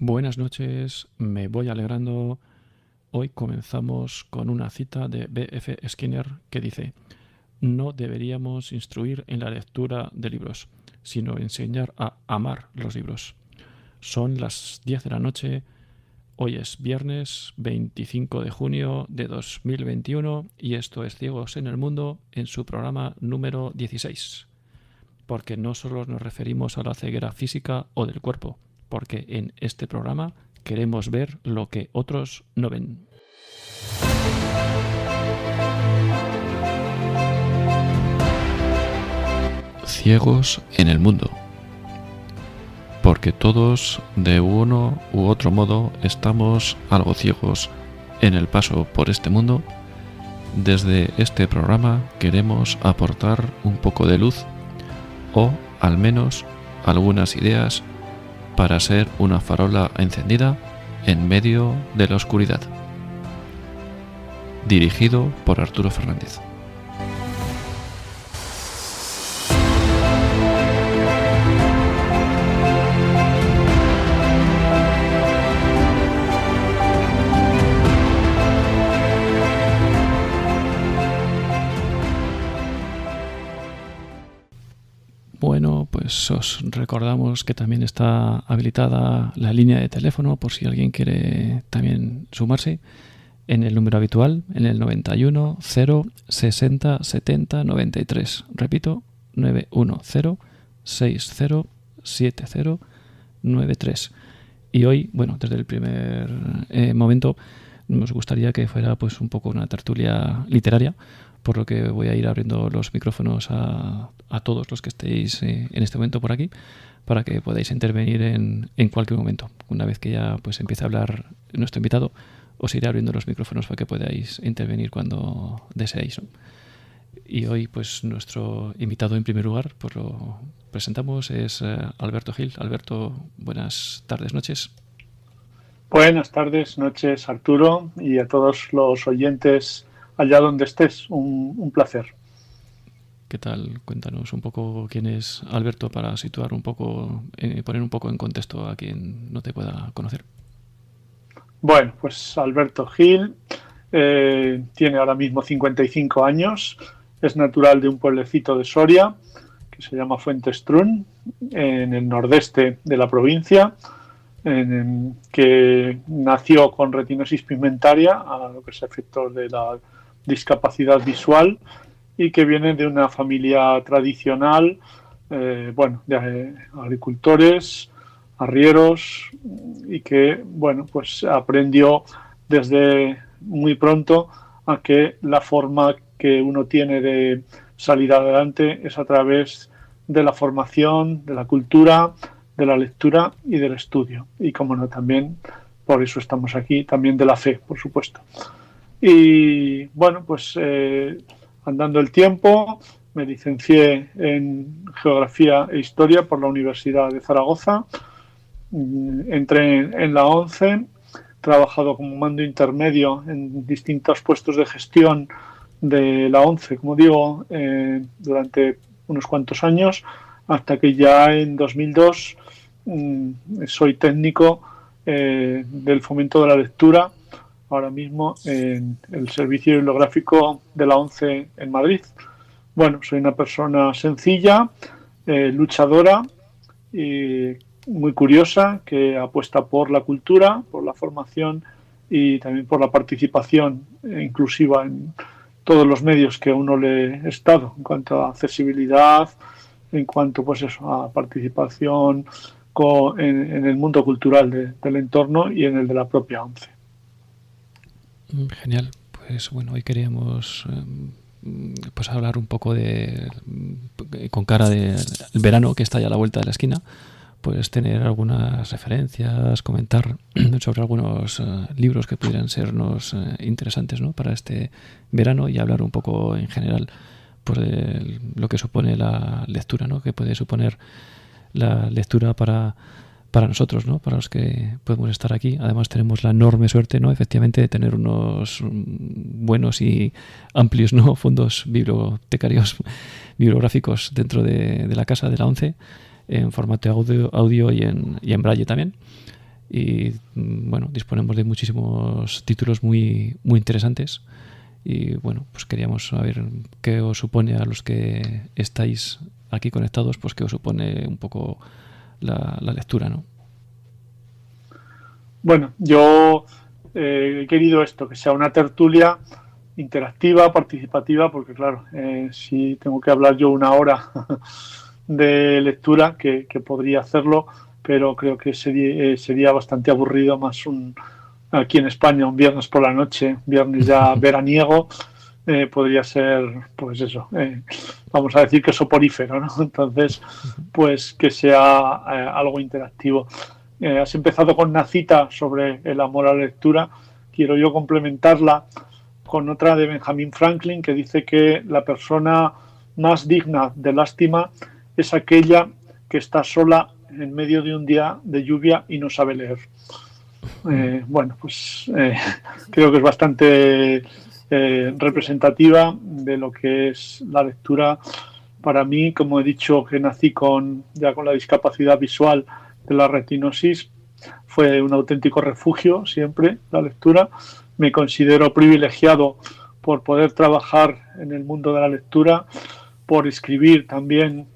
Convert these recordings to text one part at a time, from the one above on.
Buenas noches, me voy alegrando. Hoy comenzamos con una cita de B.F. Skinner que dice, no deberíamos instruir en la lectura de libros, sino enseñar a amar los libros. Son las 10 de la noche, hoy es viernes 25 de junio de 2021 y esto es Ciegos en el Mundo en su programa número 16. Porque no solo nos referimos a la ceguera física o del cuerpo, porque en este programa queremos ver lo que otros no ven. Ciegos en el mundo. Porque todos, de uno u otro modo, estamos algo ciegos en el paso por este mundo, desde este programa queremos aportar un poco de luz o al menos algunas ideas para ser una farola encendida en medio de la oscuridad. Dirigido por Arturo Fernández. Recordamos que también está habilitada la línea de teléfono por si alguien quiere también sumarse en el número habitual, en el 91 0 60 70 93. Repito, 910 60 70 93. Y hoy, bueno, desde el primer eh, momento nos gustaría que fuera pues un poco una tertulia literaria por lo que voy a ir abriendo los micrófonos a, todos los que estéis eh, en este momento por aquí para que podáis intervenir en, cualquier momento. Una vez que ya pues empiece a hablar nuestro invitado, os iré abriendo los micrófonos para que podáis intervenir cuando deseéis. Y hoy, pues nuestro invitado en primer lugar, pues lo presentamos, es eh, Alberto Gil. Alberto, buenas tardes, noches. Buenas tardes, noches, Arturo, y a todos los oyentes allá donde estés. Un, placer. ¿Qué tal? Cuéntanos un poco quién es Alberto para situar un poco, eh, poner un poco en contexto a quien no te pueda conocer. Bueno, pues Alberto Gil eh, tiene ahora mismo 55 años, es natural de un pueblecito de Soria que se llama Fuentestrún, en el nordeste de la provincia, en, que nació con retinosis pigmentaria, a lo que es efecto de la discapacidad visual y que viene de una familia tradicional, eh, bueno, de eh, agricultores, arrieros y que, bueno, pues aprendió desde muy pronto a que la forma que uno tiene de salir adelante es a través de la formación, de la cultura, de la lectura y del estudio. Y como no, también, por eso estamos aquí, también de la fe, por supuesto. Y bueno, pues eh, andando el tiempo, me licencié en Geografía e Historia por la Universidad de Zaragoza. Mm, entré en la ONCE, trabajado como mando intermedio en distintos puestos de gestión de la ONCE, como digo, eh, durante unos cuantos años, hasta que ya en 2002 mm, soy técnico eh, del fomento de la lectura ahora mismo en el servicio bibliográfico de la ONCE en Madrid. Bueno, soy una persona sencilla, eh, luchadora y muy curiosa que apuesta por la cultura, por la formación y también por la participación inclusiva en todos los medios que a uno le he estado en cuanto a accesibilidad, en cuanto pues eso, a participación en, el mundo cultural del entorno y en el de la propia ONCE. Mm, genial. Pues bueno, hoy queríamos em, pues hablar un poco de mm, con cara del verano que está ya a la vuelta de la esquina, pues tener algunas referencias, comentar sobre algunos eh, libros que pudieran sernos eh, interesantes ¿no? para este verano y hablar un poco en general por lo que supone la lectura, ¿no? que puede suponer la lectura para para nosotros, ¿no? Para los que podemos estar aquí. Además tenemos la enorme suerte, ¿no? Efectivamente, de tener unos buenos y amplios, ¿no? Fondos bibliotecarios, bibliográficos dentro de, la casa de la ONCE, en formato audio, audio y, en, y en braille también. y mm, bueno, disponemos de muchísimos títulos muy, muy interesantes y bueno, pues queríamos saber qué os supone a los que estáis aquí conectados, pues qué os supone un poco la, lectura, ¿no? Bueno, yo eh, he querido esto, que sea una tertulia interactiva, participativa, porque claro, eh, si tengo que hablar yo una hora de lectura, que, podría hacerlo, pero creo que sería, eh, sería bastante aburrido más un aquí en España un viernes por la noche, viernes ya veraniego, eh, podría ser, pues eso, vamos a decir que soporífero, ¿no? Entonces, pues que sea algo interactivo. has empezado con una cita sobre el amor a la lectura, quiero yo complementarla con otra de Benjamin Franklin que dice que la persona más digna de lástima es aquella que está sola en medio de un día de lluvia y no sabe leer. Eh, bueno, pues eh, creo que es bastante eh, representativa de lo que es la lectura. Para mí, como he dicho, que nací con ya con la discapacidad visual de la retinosis, fue un auténtico refugio siempre la lectura me considero privilegiado por poder trabajar en el mundo de la lectura, por escribir también,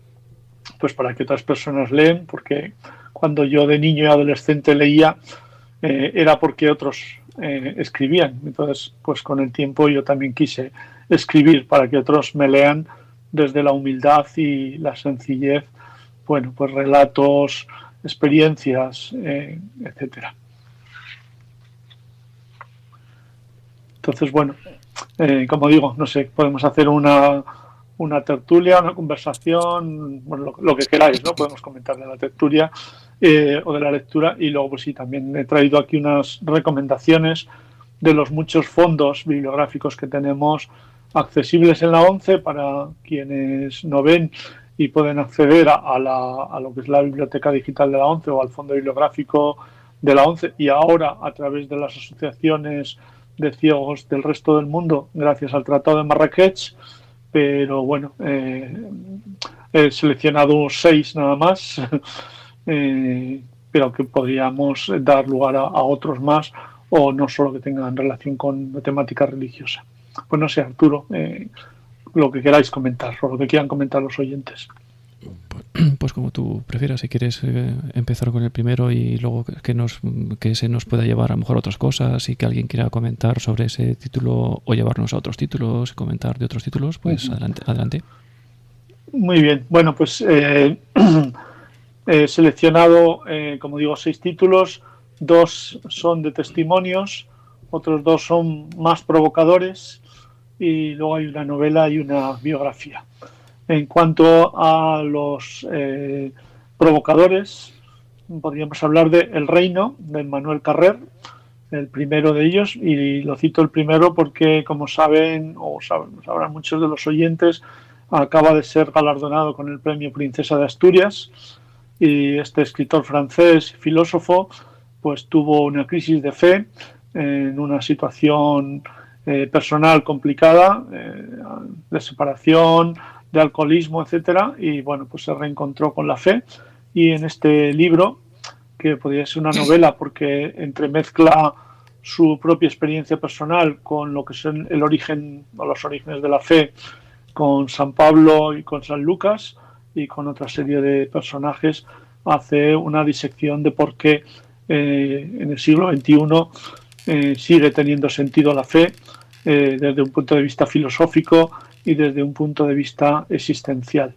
pues para que otras personas leen, porque cuando yo de niño y adolescente leía, eh, era porque otros eh, escribían. Entonces, pues con el tiempo yo también quise escribir para que otros me lean desde la humildad y la sencillez, bueno, pues relatos, experiencias, eh, etcétera. Entonces, bueno, eh, como digo, no sé, podemos hacer una, una tertulia, una conversación, bueno, lo, que queráis, ¿no? Podemos comentar de la tertulia eh, o de la lectura y luego, pues sí, también he traído aquí unas recomendaciones de los muchos fondos bibliográficos que tenemos accesibles en la ONCE para quienes no ven y pueden acceder a, la, a lo que es la biblioteca digital de la ONCE o al fondo bibliográfico de la ONCE y ahora a través de las asociaciones de ciegos del resto del mundo gracias al Tratado de Marrakech, pero bueno, eh, he seleccionado seis nada más, eh, pero que podríamos dar lugar a, otros más o no solo que tengan relación con la temática religiosa. Pues no sé, Arturo, eh, lo que queráis comentar o lo que quieran comentar los oyentes. Pues como tú prefieras, si quieres eh, empezar con el primero y luego que, nos, que se nos pueda llevar a lo mejor a otras cosas y que alguien quiera comentar sobre ese título o llevarnos a otros títulos, comentar de otros títulos, pues adelante, adelante. Muy bien, bueno, pues eh, he seleccionado, eh, como digo, seis títulos, dos son de testimonios, otros dos son más provocadores y luego hay una novela y una biografía. En cuanto a los eh, provocadores, podríamos hablar de El Reino, de Manuel Carrer, el primero de ellos, y lo cito el primero porque, como saben, o sabrán muchos de los oyentes, acaba de ser galardonado con el premio Princesa de Asturias, y este escritor francés, filósofo, pues tuvo una crisis de fe en una situación eh, personal complicada, eh, de separación, de alcoholismo, etcétera, y bueno, pues se reencontró con la fe. Y en este libro, que podría ser una novela porque entremezcla su propia experiencia personal con lo que son el origen o los orígenes de la fe con San Pablo y con San Lucas y con otra serie de personajes, hace una disección de por qué eh, en el siglo XXI eh, sigue teniendo sentido la fe eh, desde un punto de vista filosófico y desde un punto de vista existencial.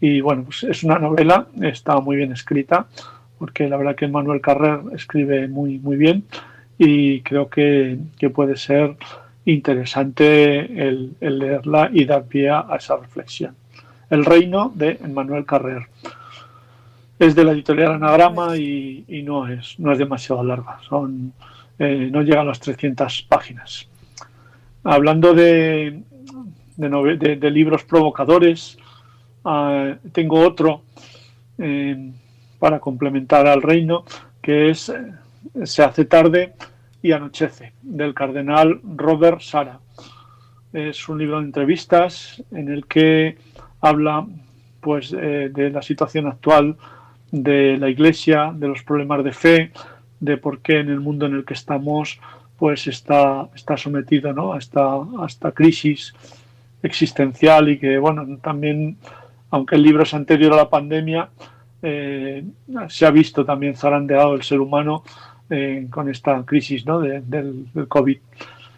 Y bueno, pues es una novela, está muy bien escrita, porque la verdad que Manuel Carrer escribe muy, muy bien y creo que, puede ser interesante el, leerla y dar pie a esa reflexión. El reino de Manuel Carrer. Es de la editorial Anagrama y, no, es, no es demasiado larga, son, eh, no llegan a las 300 páginas. Hablando de, de, libros provocadores. Ah, tengo otro eh, para complementar al reino, que es eh, Se hace tarde y anochece, del cardenal Robert Sara. Es un libro de entrevistas en el que habla pues, eh, de la situación actual de la Iglesia, de los problemas de fe, de por qué en el mundo en el que estamos pues está, está sometido ¿no? a, esta, a esta crisis existencial y que, bueno, también, aunque el libro es anterior a la pandemia, eh, se ha visto también zarandeado el ser humano eh, con esta crisis ¿no? del, del, COVID.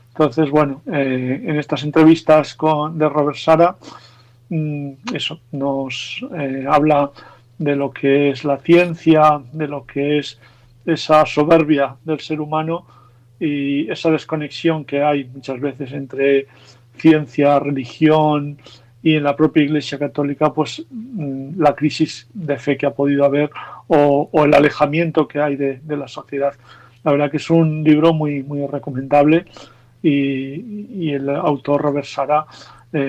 Entonces, bueno, en estas entrevistas con, de Robert Sara, eso nos habla de lo que es la ciencia, de lo que es esa soberbia del ser humano y esa desconexión que hay muchas veces entre ciencia, religión y en la propia Iglesia Católica, pues mm, la crisis de fe que ha podido haber o, el alejamiento que hay de, la sociedad. La verdad que es un libro muy, muy recomendable y, el autor Robert Sara,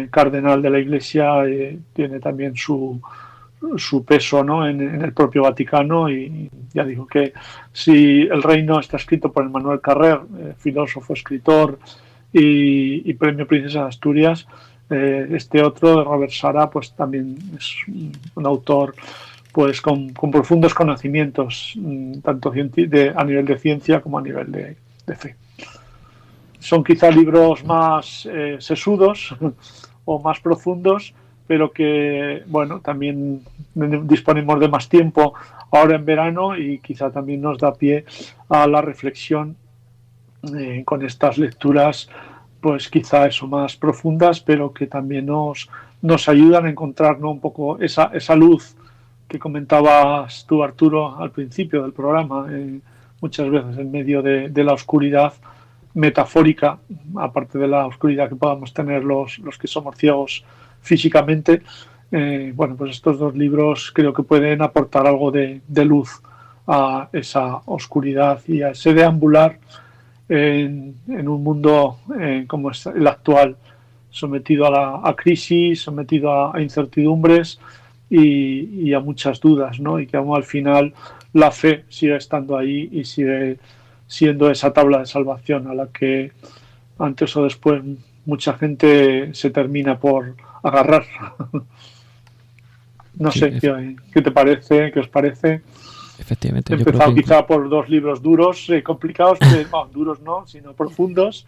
cardenal de la Iglesia, eh, tiene también su, su peso ¿no? en, el propio Vaticano y ya digo que si el reino está escrito por Manuel Carrer, eh, filósofo, escritor y, premio Princesa de Asturias, eh, este otro de Robert Sara pues también es un autor pues con, profundos conocimientos mm, tanto de, a nivel de ciencia como a nivel de, fe. Son quizá libros más eh, sesudos o más profundos, pero que, bueno, también disponemos de más tiempo ahora en verano y quizá también nos da pie a la reflexión eh, con estas lecturas, pues quizá eso más profundas, pero que también nos, nos ayudan a encontrar un poco esa, esa luz que comentabas tú, Arturo, al principio del programa, eh, muchas veces en medio de, de, la oscuridad metafórica, aparte de la oscuridad que podamos tener los, los que somos ciegos físicamente, eh, bueno, pues estos dos libros creo que pueden aportar algo de, luz a esa oscuridad y a ese deambular en, un mundo eh, como es el actual, sometido a, la, crisis, sometido a, incertidumbres y, a muchas dudas, ¿no? Y que aún al final la fe sigue estando ahí y sigue siendo esa tabla de salvación a la que antes o después mucha gente se termina por agarrar. no sé, ¿qué, te parece? ¿Qué os parece? Efectivamente. He empezado quizá por dos libros duros, eh, complicados, pero, duros no, sino profundos,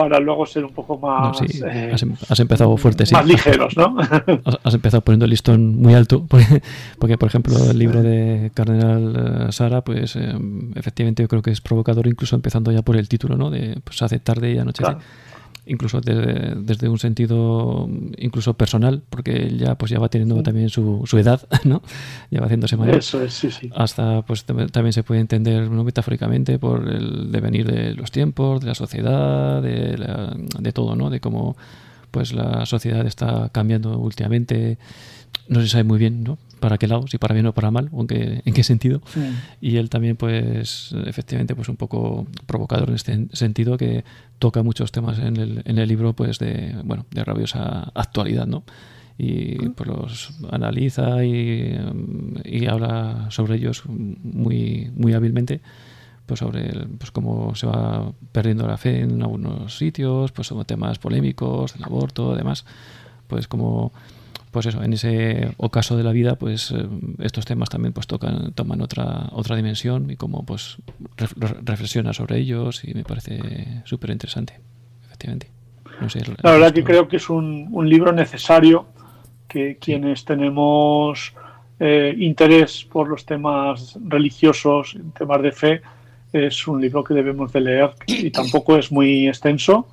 para luego ser un poco más... Eh, has, empezado fuerte, sí. Más ligeros, ¿no? Has, empezado poniendo el listón muy alto, porque, por ejemplo, el libro de Cardenal eh, Sara, pues efectivamente yo creo que es provocador, incluso empezando ya por el título, ¿no? De pues hace tarde y anochece incluso desde un sentido incluso personal, porque él ya pues ya va teniendo también su, su, edad, ¿no? Ya va haciéndose mayor. Eso es, sí, sí. Hasta pues también se puede entender ¿no? metafóricamente por el devenir de los tiempos, de la sociedad, de, de todo, ¿no? De cómo pues la sociedad está cambiando últimamente. No se sabe muy bien, ¿no? Para qué lado, si para bien o para mal, aunque en qué sentido. Y él también, pues, efectivamente, pues un poco provocador en este sentido, que toca muchos temas en el, en el libro, pues, de, bueno, de rabiosa actualidad, ¿no? Y pues los analiza y, y habla sobre ellos muy, muy hábilmente pues sobre pues cómo se va perdiendo la fe en algunos sitios, pues sobre temas polémicos, el aborto, además, pues como pues eso, en ese ocaso de la vida, pues eh, estos temas también pues tocan, toman otra, otra dimensión y como pues reflexiona sobre ellos y me parece súper interesante, efectivamente. la verdad que creo que es un, un libro necesario que quienes tenemos eh, interés por los temas religiosos, temas de fe, es un libro que debemos de leer y tampoco es muy extenso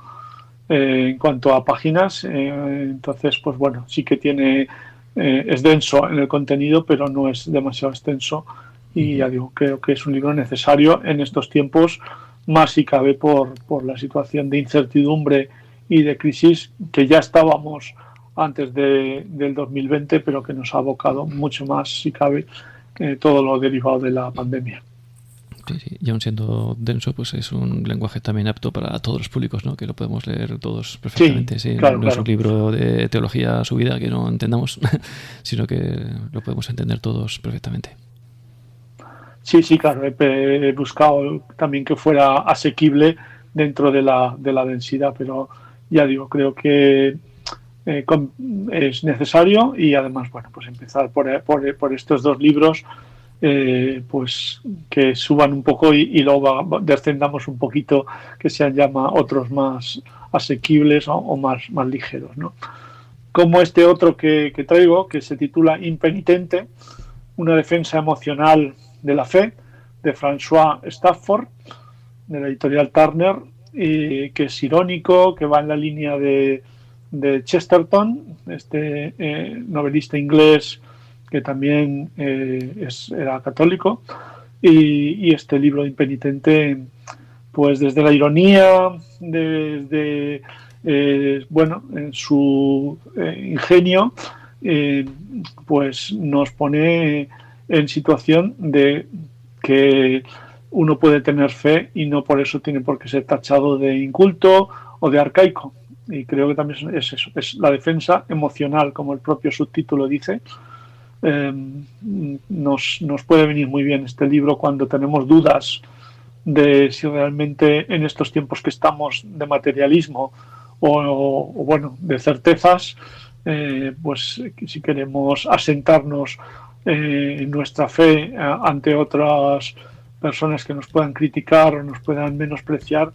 eh, en cuanto a páginas. Eh, entonces, pues bueno, sí que tiene, eh, es denso en el contenido, pero no es demasiado extenso. Y ya digo, creo que es un libro necesario en estos tiempos, más si cabe por, por la situación de incertidumbre y de crisis que ya estábamos antes de, del 2020, pero que nos ha abocado mucho más, si cabe, todo lo derivado de la pandemia. Sí, Y aún siendo denso, pues es un lenguaje también apto para todos los públicos, ¿no? Que lo podemos leer todos perfectamente. Sí, no es un libro de teología subida que no entendamos, sino que lo podemos entender todos perfectamente. Sí, sí, claro. He, buscado también que fuera asequible dentro de la, de la densidad, pero ya digo, creo que eh, es necesario y además, bueno, pues empezar por, por, por estos dos libros eh, pues que suban un poco y, luego descendamos un poquito, que sean llama otros más asequibles o, más, más ligeros. ¿no? Como este otro que, traigo, que se titula Impenitente, una defensa emocional de la fe, de François Stafford, de la editorial Turner, y que es irónico, que va en la línea de, Chesterton, este eh, novelista inglés que también eh, era católico, y, este libro impenitente, pues desde la ironía, desde, eh, bueno, en su eh, ingenio, pues nos pone en situación de que uno puede tener fe y no por eso tiene por qué ser tachado de inculto o de arcaico. Y creo que también es eso, es la defensa emocional, como el propio subtítulo dice, Em, nos, nos, puede venir muy bien este libro cuando tenemos dudas de si realmente en estos tiempos que estamos de materialismo o, bueno, de certezas, eh, pues si queremos asentarnos eh, en nuestra fe ante otras personas que nos puedan criticar o nos puedan menospreciar,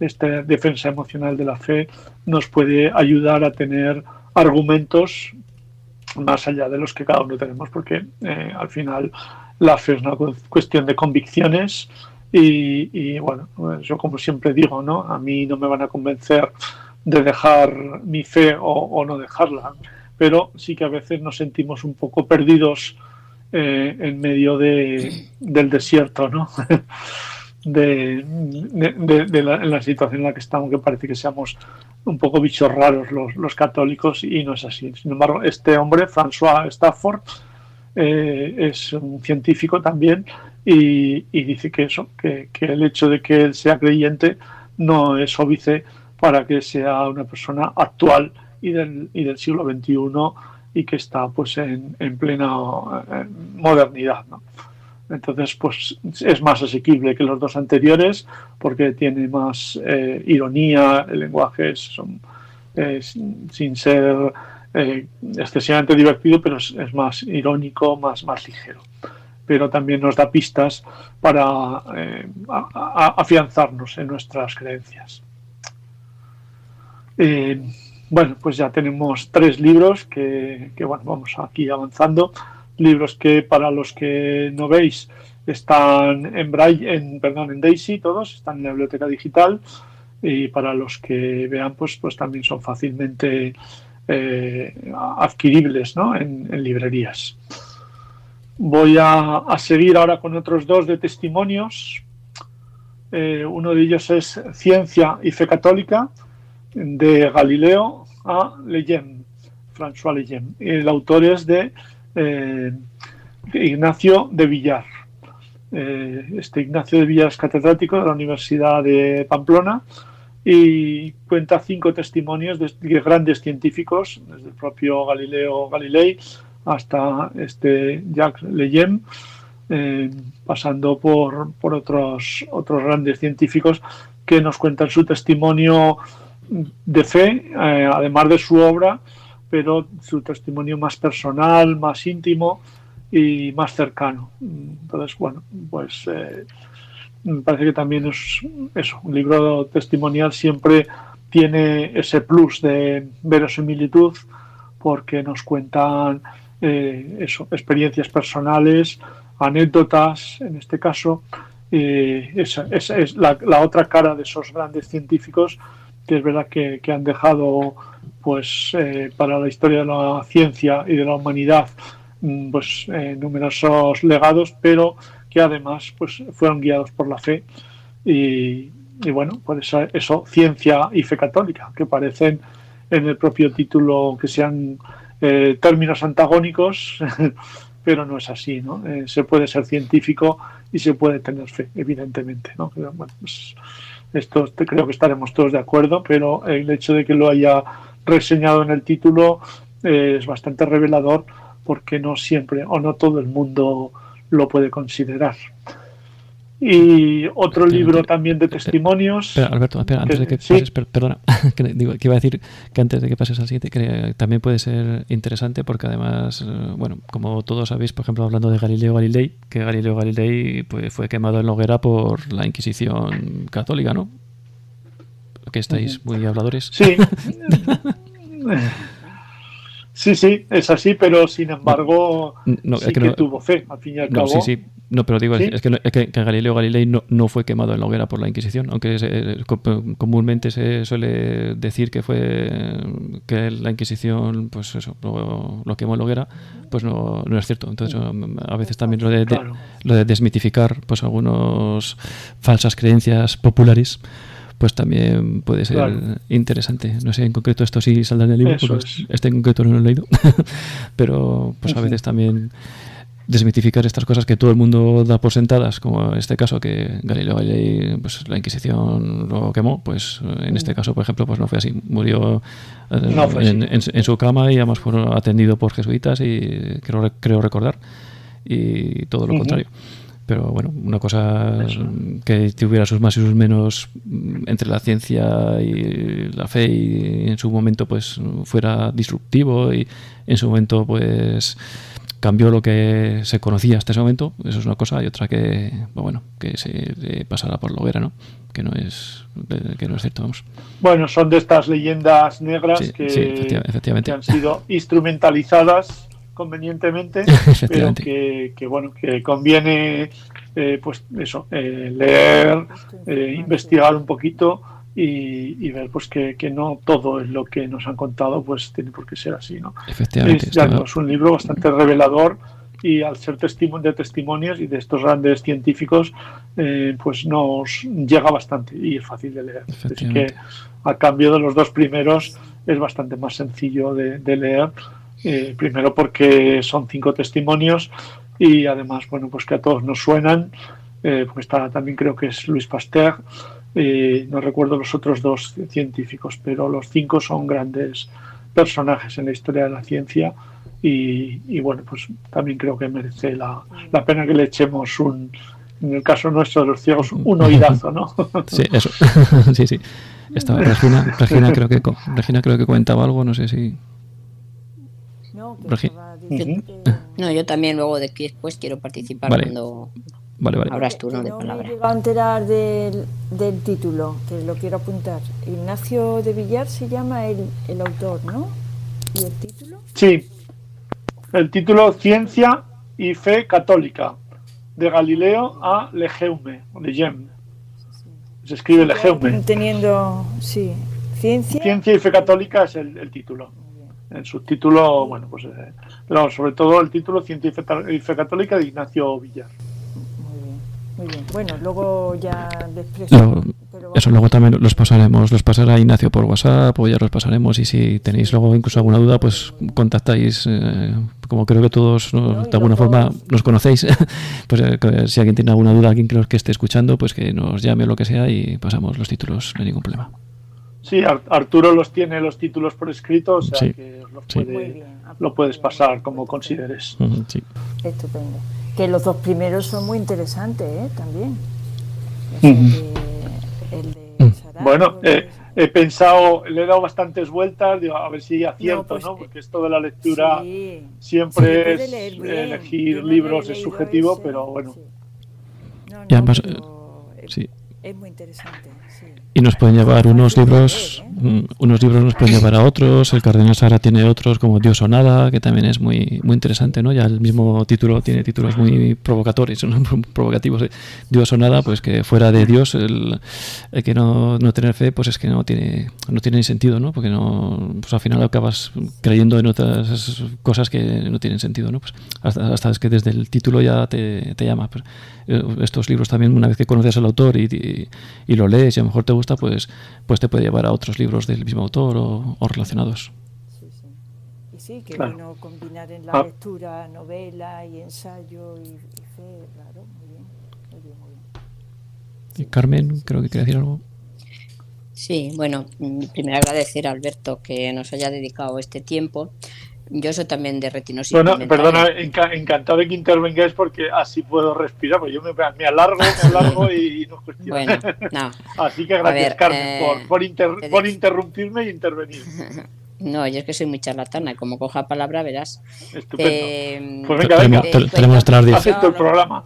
esta defensa emocional de la fe nos puede ayudar a tener argumentos más allá de los que cada uno tenemos, porque eh, al final la fe es una cuestión de convicciones y, bueno, pues yo como siempre digo, ¿no? A mí no me van a convencer de dejar mi fe o, no dejarla, pero sí que a veces nos sentimos un poco perdidos eh, en medio de, del desierto, ¿no? de, la, situación en la que estamos, que parece que seamos un poco bichos raros los, católicos y no es así. Sin embargo, este hombre, François Stafford, eh, es un científico también y, dice que eso, que, el hecho de que él sea creyente no es óbice para que sea una persona actual y del, y del siglo XXI y que está pues en, plena eh, modernidad. Entonces, pues es más asequible que los dos anteriores porque tiene más eh, ironía, el lenguaje es, sin ser eh, excesivamente divertido, pero es, más irónico, más, más ligero. Pero también nos da pistas para eh, afianzarnos en nuestras creencias. bueno, pues ya tenemos tres libros que, que bueno, vamos aquí avanzando libros que para los que no veis están en Braille, perdón, en Daisy todos, están en la biblioteca digital y para los que vean pues, pues también son fácilmente eh, adquiribles en, librerías. Voy a, seguir ahora con otros dos de testimonios. Eh, uno de ellos es Ciencia y Fe Católica, de Galileo a Leyen, François Leyen. El autor es de eh, Ignacio de Villar. Eh, este Ignacio de Villar es catedrático de la Universidad de Pamplona y cuenta cinco testimonios de grandes científicos, desde el propio Galileo Galilei hasta este Jacques Leyen, eh, pasando por, otros, otros grandes científicos que nos cuentan su testimonio de fe, además de su obra, pero su testimonio más personal, más íntimo y más cercano. Entonces, bueno, pues eh, me parece que también es eso, un libro testimonial siempre tiene ese plus de verosimilitud porque nos cuentan eh, eso, experiencias personales, anécdotas, en este caso, eh, esa, es la, otra cara de esos grandes científicos es verdad que, que han dejado pues eh, para la historia de la ciencia y de la humanidad mm, pues eh, numerosos legados pero que además pues fueron guiados por la fe y, bueno pues eso, ciencia y fe católica que parecen en el propio título que sean eh, términos antagónicos pero no es así ¿no? se puede ser científico y se puede tener fe evidentemente pues, esto creo que estaremos todos de acuerdo pero el hecho de que lo haya reseñado en el título eh, es bastante revelador porque no siempre o no todo el mundo lo puede considerar. Y otro libro también de testimonios. Espera, Alberto, espera, antes de que pases, perdona, que, digo, que iba a decir que antes de que pases al siguiente, que también puede ser interesante porque además, eh, bueno, como todos sabéis, por ejemplo, hablando de Galileo Galilei, que Galileo Galilei pues, fue quemado en la hoguera por la Inquisición católica, ¿no? Que estáis muy habladores. Sí. Sí, sí, es así, pero sin embargo sí que, tuvo fe, al fin y al cabo. Sí, sí, no, pero digo, es, que, Galileo Galilei no, no, fue quemado en la hoguera por la Inquisición, aunque comúnmente se suele decir que fue que la Inquisición, pues eso, lo, quemó en la hoguera, pues no, no es cierto. Entonces, a veces también lo de, lo de desmitificar pues algunas falsas creencias populares pues también puede ser interesante. No sé en concreto esto sí saldrá en el libro, porque este en concreto no lo he leído, pero pues a veces también desmitificar estas cosas que todo el mundo da por sentadas, como en este caso que Galileo Galilei, pues la Inquisición lo quemó, pues en este caso, por ejemplo, pues no fue así. Murió eh, en, su cama y además fue atendido por jesuitas y creo, creo recordar, y todo lo contrario. Pero bueno, una cosa que tuviera sus más y sus menos entre la ciencia y la fe y en su momento pues fuera disruptivo y en su momento pues cambió lo que se conocía hasta ese momento, eso es una cosa, y otra que pues bueno, que se pasará por la hoguera, ¿no? Que no es que no es cierto, vamos. Bueno, son de estas leyendas negras que, que han sido instrumentalizadas convenientemente, pero que, bueno, que conviene eh, pues eso, eh, leer, eh, investigar un poquito y, ver pues que, no todo es lo que nos han contado pues tiene por qué ser así, ¿no? Efectivamente. Es, es un libro bastante revelador y al ser testimonio de testimonios y de estos grandes científicos pues nos llega bastante y es fácil de leer. Es que a cambio de los dos primeros es bastante más sencillo de, de leer eh, primero porque son cinco testimonios y además, bueno, pues que a todos nos suenan. Eh, pues está, también creo que es Luis Pasteur, eh, no recuerdo los otros dos científicos, pero los cinco son grandes personajes en la historia de la ciencia y, bueno, pues también creo que merece la, pena que le echemos un, en el caso nuestro de los ciegos, un oídazo, ¿no? Sí, eso. sí, sí. Regina, Regina, creo que, Regina creo que comentaba algo, no sé si... No, yo también luego de aquí después quiero participar cuando vale, vale. hablas tú, ¿no? De palabra. me he a enterar del, del, título, que lo quiero apuntar. Ignacio de Villar se llama el, el autor, ¿no? ¿Y el título? Sí, el título Ciencia y Fe Católica, de Galileo a Legeume, o Legem. Se escribe Legeume. Teniendo, sí, ciencia. Ciencia y Fe Católica es el, el título el subtítulo, bueno, pues eh, sobre todo el título Ciencia y Fe Católica de Ignacio Villar. Muy bien. Bueno, luego ya después eso luego también los pasaremos, los pasará Ignacio por WhatsApp o ya los pasaremos y si tenéis luego incluso alguna duda, pues contactáis, eh, como creo que todos de alguna forma nos conocéis, pues eh, si alguien tiene alguna duda, alguien que, que esté escuchando, pues que nos llame o lo que sea y pasamos los títulos, no hay ningún problema. Sí, Arturo los tiene los títulos por escrito, o sea que lo puedes pasar como consideres. Estupendo. Que los dos primeros son muy interesantes, ¿eh? También. bueno, he pensado, le he dado bastantes vueltas, digo, a ver si acierto, pues, ¿no? Porque esto de la lectura siempre es elegir libros es subjetivo, pero bueno. y además, sí. Es muy interesante. Y nos pueden llevar unos libros, mm, unos libros nos pueden llevar a otros. El Cardenal Sara tiene otros como Dios o nada, que también es muy, muy interesante, ¿no? Ya el mismo título tiene títulos muy provocadores, provocativos. Dios o nada, pues que fuera de Dios, el, que no, no, tener fe, pues es que no tiene, no tiene sentido, ¿no? Porque no, pues al final acabas creyendo en otras cosas que no tienen sentido, ¿no? Pues hasta, hasta es que desde el título ya te, te llama. Pues, estos libros también, una vez que conoces al autor y, y, lo lees y a lo mejor te gusta, pues, pues te puede llevar a otros libros del mismo autor o, relacionados. Sí, sí. Y sí, que bueno combinar en la ah. lectura novela y ensayo y, fe, claro, muy bien, muy bien, muy bien. Y Carmen, creo que quiere decir algo. Sí, bueno, primero agradecer a Alberto que nos haya dedicado este tiempo Yo soy también de retinosis. Bueno, perdona, encantado de que intervengáis porque así puedo respirar, porque yo me, alargo, me alargo y no es cuestión. Bueno, no. así que gracias, Carmen, por, eh, por, interrumpirme y intervenir. No, yo es que soy muy charlatana, como coja palabra verás. Estupendo. Eh, pues venga, venga, tenemos el programa.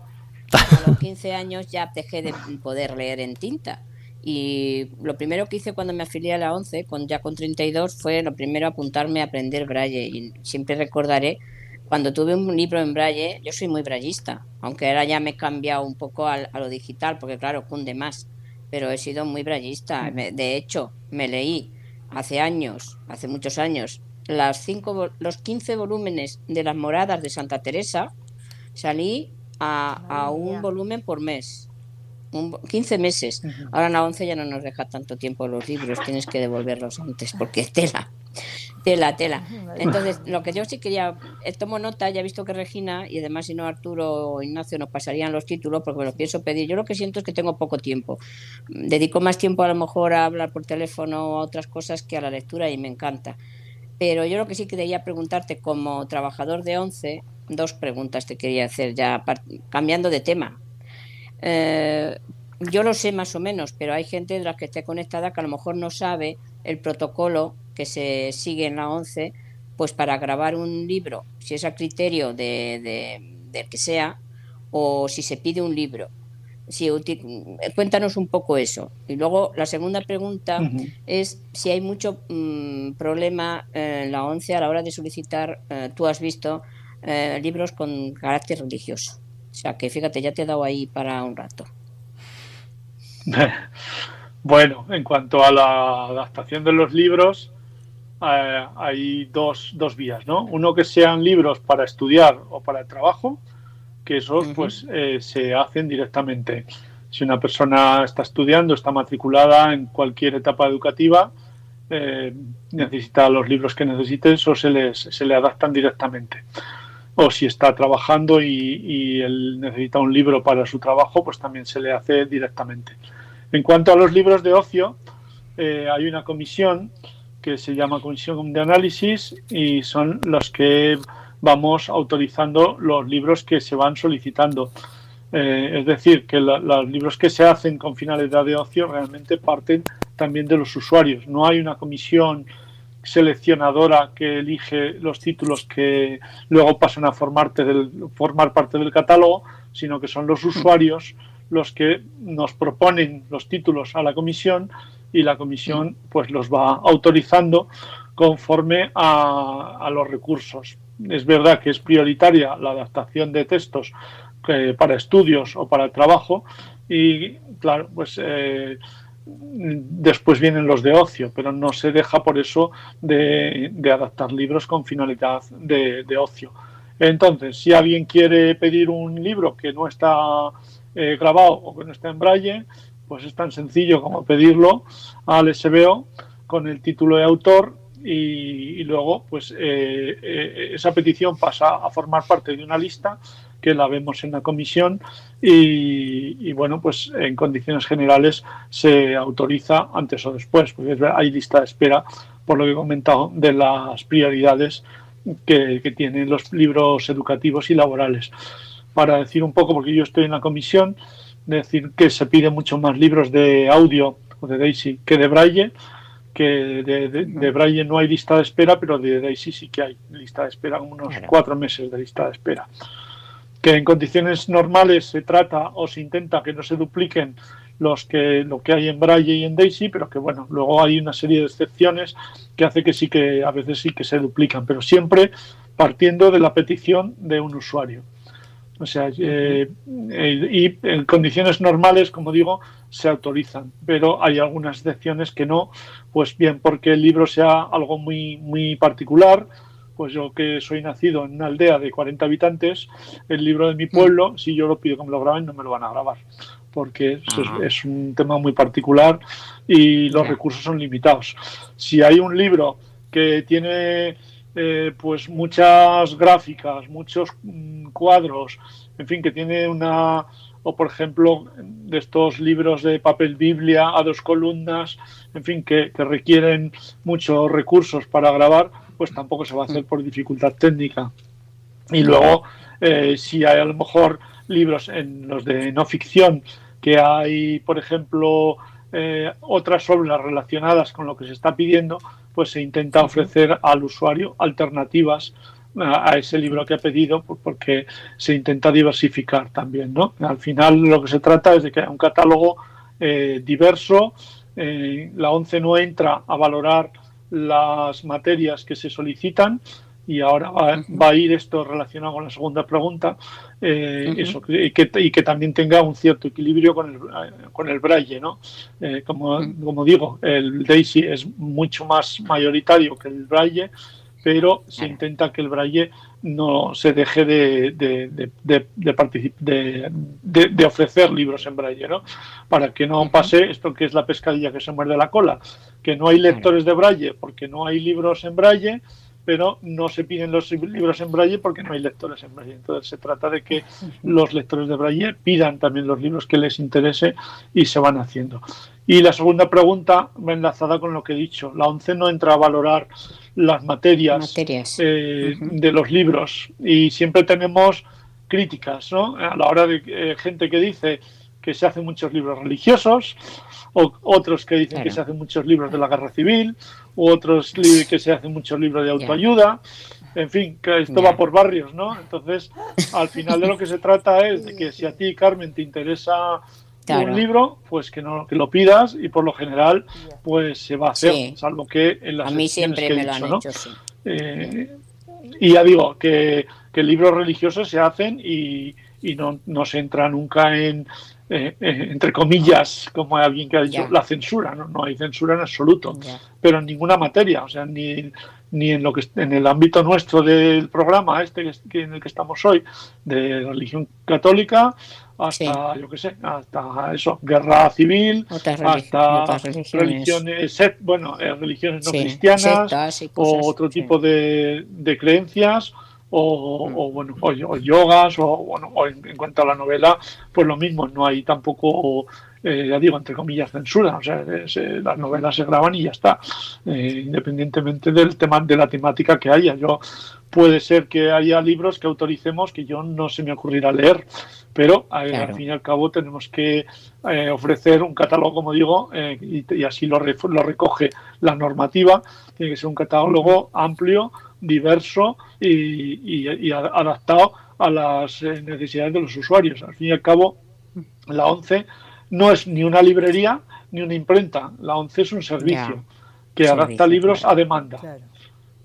A los 15 años ya dejé de poder leer en tinta y lo primero que hice cuando me afilié a la 11, con, ya con 32, fue lo primero apuntarme a aprender braille. Y siempre recordaré, cuando tuve un libro en braille, yo soy muy braillista, aunque ahora ya me he cambiado un poco a, lo digital, porque claro, cunde más, pero he sido muy braillista. Mm. De hecho, me leí hace años, hace muchos años, las cinco, los 15 volúmenes de las moradas de Santa Teresa, salí a, a un volumen por mes 15 meses. Ahora en la 11 ya no nos deja tanto tiempo los libros, tienes que devolverlos antes porque tela, tela, tela. Entonces, lo que yo sí quería, eh, tomo nota, ya he visto que Regina y además si no Arturo o Ignacio nos pasarían los títulos porque me los pienso pedir. Yo lo que siento es que tengo poco tiempo. Dedico más tiempo a lo mejor a hablar por teléfono o a otras cosas que a la lectura y me encanta. Pero yo lo que sí quería preguntarte como trabajador de 11, dos preguntas te quería hacer ya cambiando de tema eh, yo lo sé más o menos, pero hay gente de la que esté conectada que a lo mejor no sabe el protocolo que se sigue en la 11, pues para grabar un libro, si es a criterio de, de, que sea, o si se pide un libro. Si, cuéntanos un poco eso. Y luego la segunda pregunta es si hay mucho mm, problema en la 11 a la hora de solicitar, eh, tú has visto, eh, libros con carácter religioso. O sea que fíjate, ya te he dado ahí para un rato. Bueno, en cuanto a la adaptación de los libros, eh, hay dos, dos, vías, ¿no? Uno que sean libros para estudiar o para el trabajo, que esos pues eh, se hacen directamente. Si una persona está estudiando, está matriculada en cualquier etapa educativa, eh, necesita los libros que necesite, eso se, les, se le adaptan directamente o si está trabajando y, él necesita un libro para su trabajo, pues también se le hace directamente. En cuanto a los libros de ocio, eh, hay una comisión que se llama Comisión de Análisis y son los que vamos autorizando los libros que se van solicitando. Eh, es decir, que los libros que se hacen con finalidad de ocio realmente parten también de los usuarios. No hay una comisión seleccionadora que elige los títulos que luego pasan a formar parte del, formar parte del catálogo, sino que son los usuarios los que nos proponen los títulos a la comisión y la comisión pues los va autorizando conforme a, los recursos. Es verdad que es prioritaria la adaptación de textos eh, para estudios o para trabajo y claro, pues eh, después vienen los de ocio, pero no se deja por eso de, adaptar libros con finalidad de, ocio. Entonces, si alguien quiere pedir un libro que no está eh, grabado o que no está en braille, pues es tan sencillo como pedirlo al SBO con el título de autor y, luego pues eh, eh, esa petición pasa a formar parte de una lista que la vemos en la comisión y, bueno, pues en condiciones generales se autoriza antes o después, porque hay lista de espera, por lo que he comentado, de las prioridades que, tienen los libros educativos y laborales. Para decir un poco, porque yo estoy en la comisión, decir que se piden mucho más libros de audio o de Daisy que de Braille, que de, de, Braille no hay lista de espera, pero de Daisy sí que hay lista de espera, unos cuatro meses de lista de espera que en condiciones normales se trata o se intenta que no se dupliquen los que lo que hay en Braille y en Daisy, pero que bueno, luego hay una serie de excepciones que hace que sí que a veces sí que se duplican, pero siempre partiendo de la petición de un usuario. O sea, eh, eh, y en condiciones normales, como digo, se autorizan, pero hay algunas excepciones que no, pues bien porque el libro sea algo muy, muy particular, pues yo que soy nacido en una aldea de 40 habitantes, el libro de mi pueblo, si yo lo pido que me lo graben, no me lo van a grabar, porque es, un tema muy particular y los recursos son limitados. Si hay un libro que tiene eh, pues muchas gráficas, muchos mm, cuadros, en fin, que tiene una o por ejemplo de estos libros de papel Biblia a dos columnas, en fin, que, que requieren muchos recursos para grabar, pues tampoco se va a hacer por dificultad técnica. Y luego, eh, si hay a lo mejor libros en los de no ficción, que hay, por ejemplo, eh, otras obras relacionadas con lo que se está pidiendo, pues se intenta ofrecer al usuario alternativas a, ese libro que ha pedido, pues porque se intenta diversificar también, ¿no? Al final lo que se trata es de que haya un catálogo eh, diverso. Eh, la ONCE no entra a valorar las materias que se solicitan, y ahora va, a ir esto relacionado con la segunda pregunta, eh, eso, y que, y, que, también tenga un cierto equilibrio con el, con el braille. ¿no? como, como digo, el DAISY es mucho más mayoritario que el braille, pero se intenta que el braille no se deje de, de, de, de, ofrecer libros en braille, ¿no? Para que no pase esto que es la pescadilla que se muerde la cola, que no hay lectores de braille porque no hay libros en braille, pero no se piden los libros en braille porque no hay lectores en braille. Entonces se trata de que los lectores de braille pidan también los libros que les interese y se van haciendo. Y la segunda pregunta va enlazada con lo que he dicho. La ONCE no entra a valorar las materias, eh, de los libros y siempre tenemos críticas, ¿no? A la hora de eh, gente que dice que se hacen muchos libros religiosos, o otros que dicen que se hacen muchos libros de la guerra civil, u otros que se hacen muchos libros de autoayuda. En fin, que esto va por barrios, ¿no? Entonces, al final de lo que se trata es de que si a ti, Carmen, te interesa un libro, pues que no que lo pidas y por lo general pues se va a hacer, salvo que en las A mí siempre me lo han hecho, eh, y ya digo que, que, libros religiosos se hacen y, y no, no, se entra nunca en, eh, eh, entre comillas, como alguien que ha dicho, la censura, ¿no? no hay censura en absoluto, pero en ninguna materia, o sea, ni, ni en lo que en el ámbito nuestro del programa este que, en el que estamos hoy de religión católica hasta yo qué sé hasta eso guerra civil hasta religiones, bueno eh, religiones no cristianas o otro tipo de, de creencias o, mm. bueno o, yogas o bueno o en, cuanto a la novela pues lo mismo no hay tampoco eh, ya digo, entre comillas, censura. O sea, las novelas se graban y ya está, eh, independientemente del tema, de la temática que haya. Yo puede ser que haya libros que autoricemos que yo no se me ocurrirá leer, pero eh, al fin y al cabo tenemos que ofrecer un catálogo, como digo, y, así lo, lo recoge la normativa. Tiene que ser un catálogo amplio, diverso y, y adaptado a las necesidades de los usuarios. Al fin y al cabo, la ONCE no es ni una librería ni una imprenta. La ONCE es un servicio que adapta libros a demanda.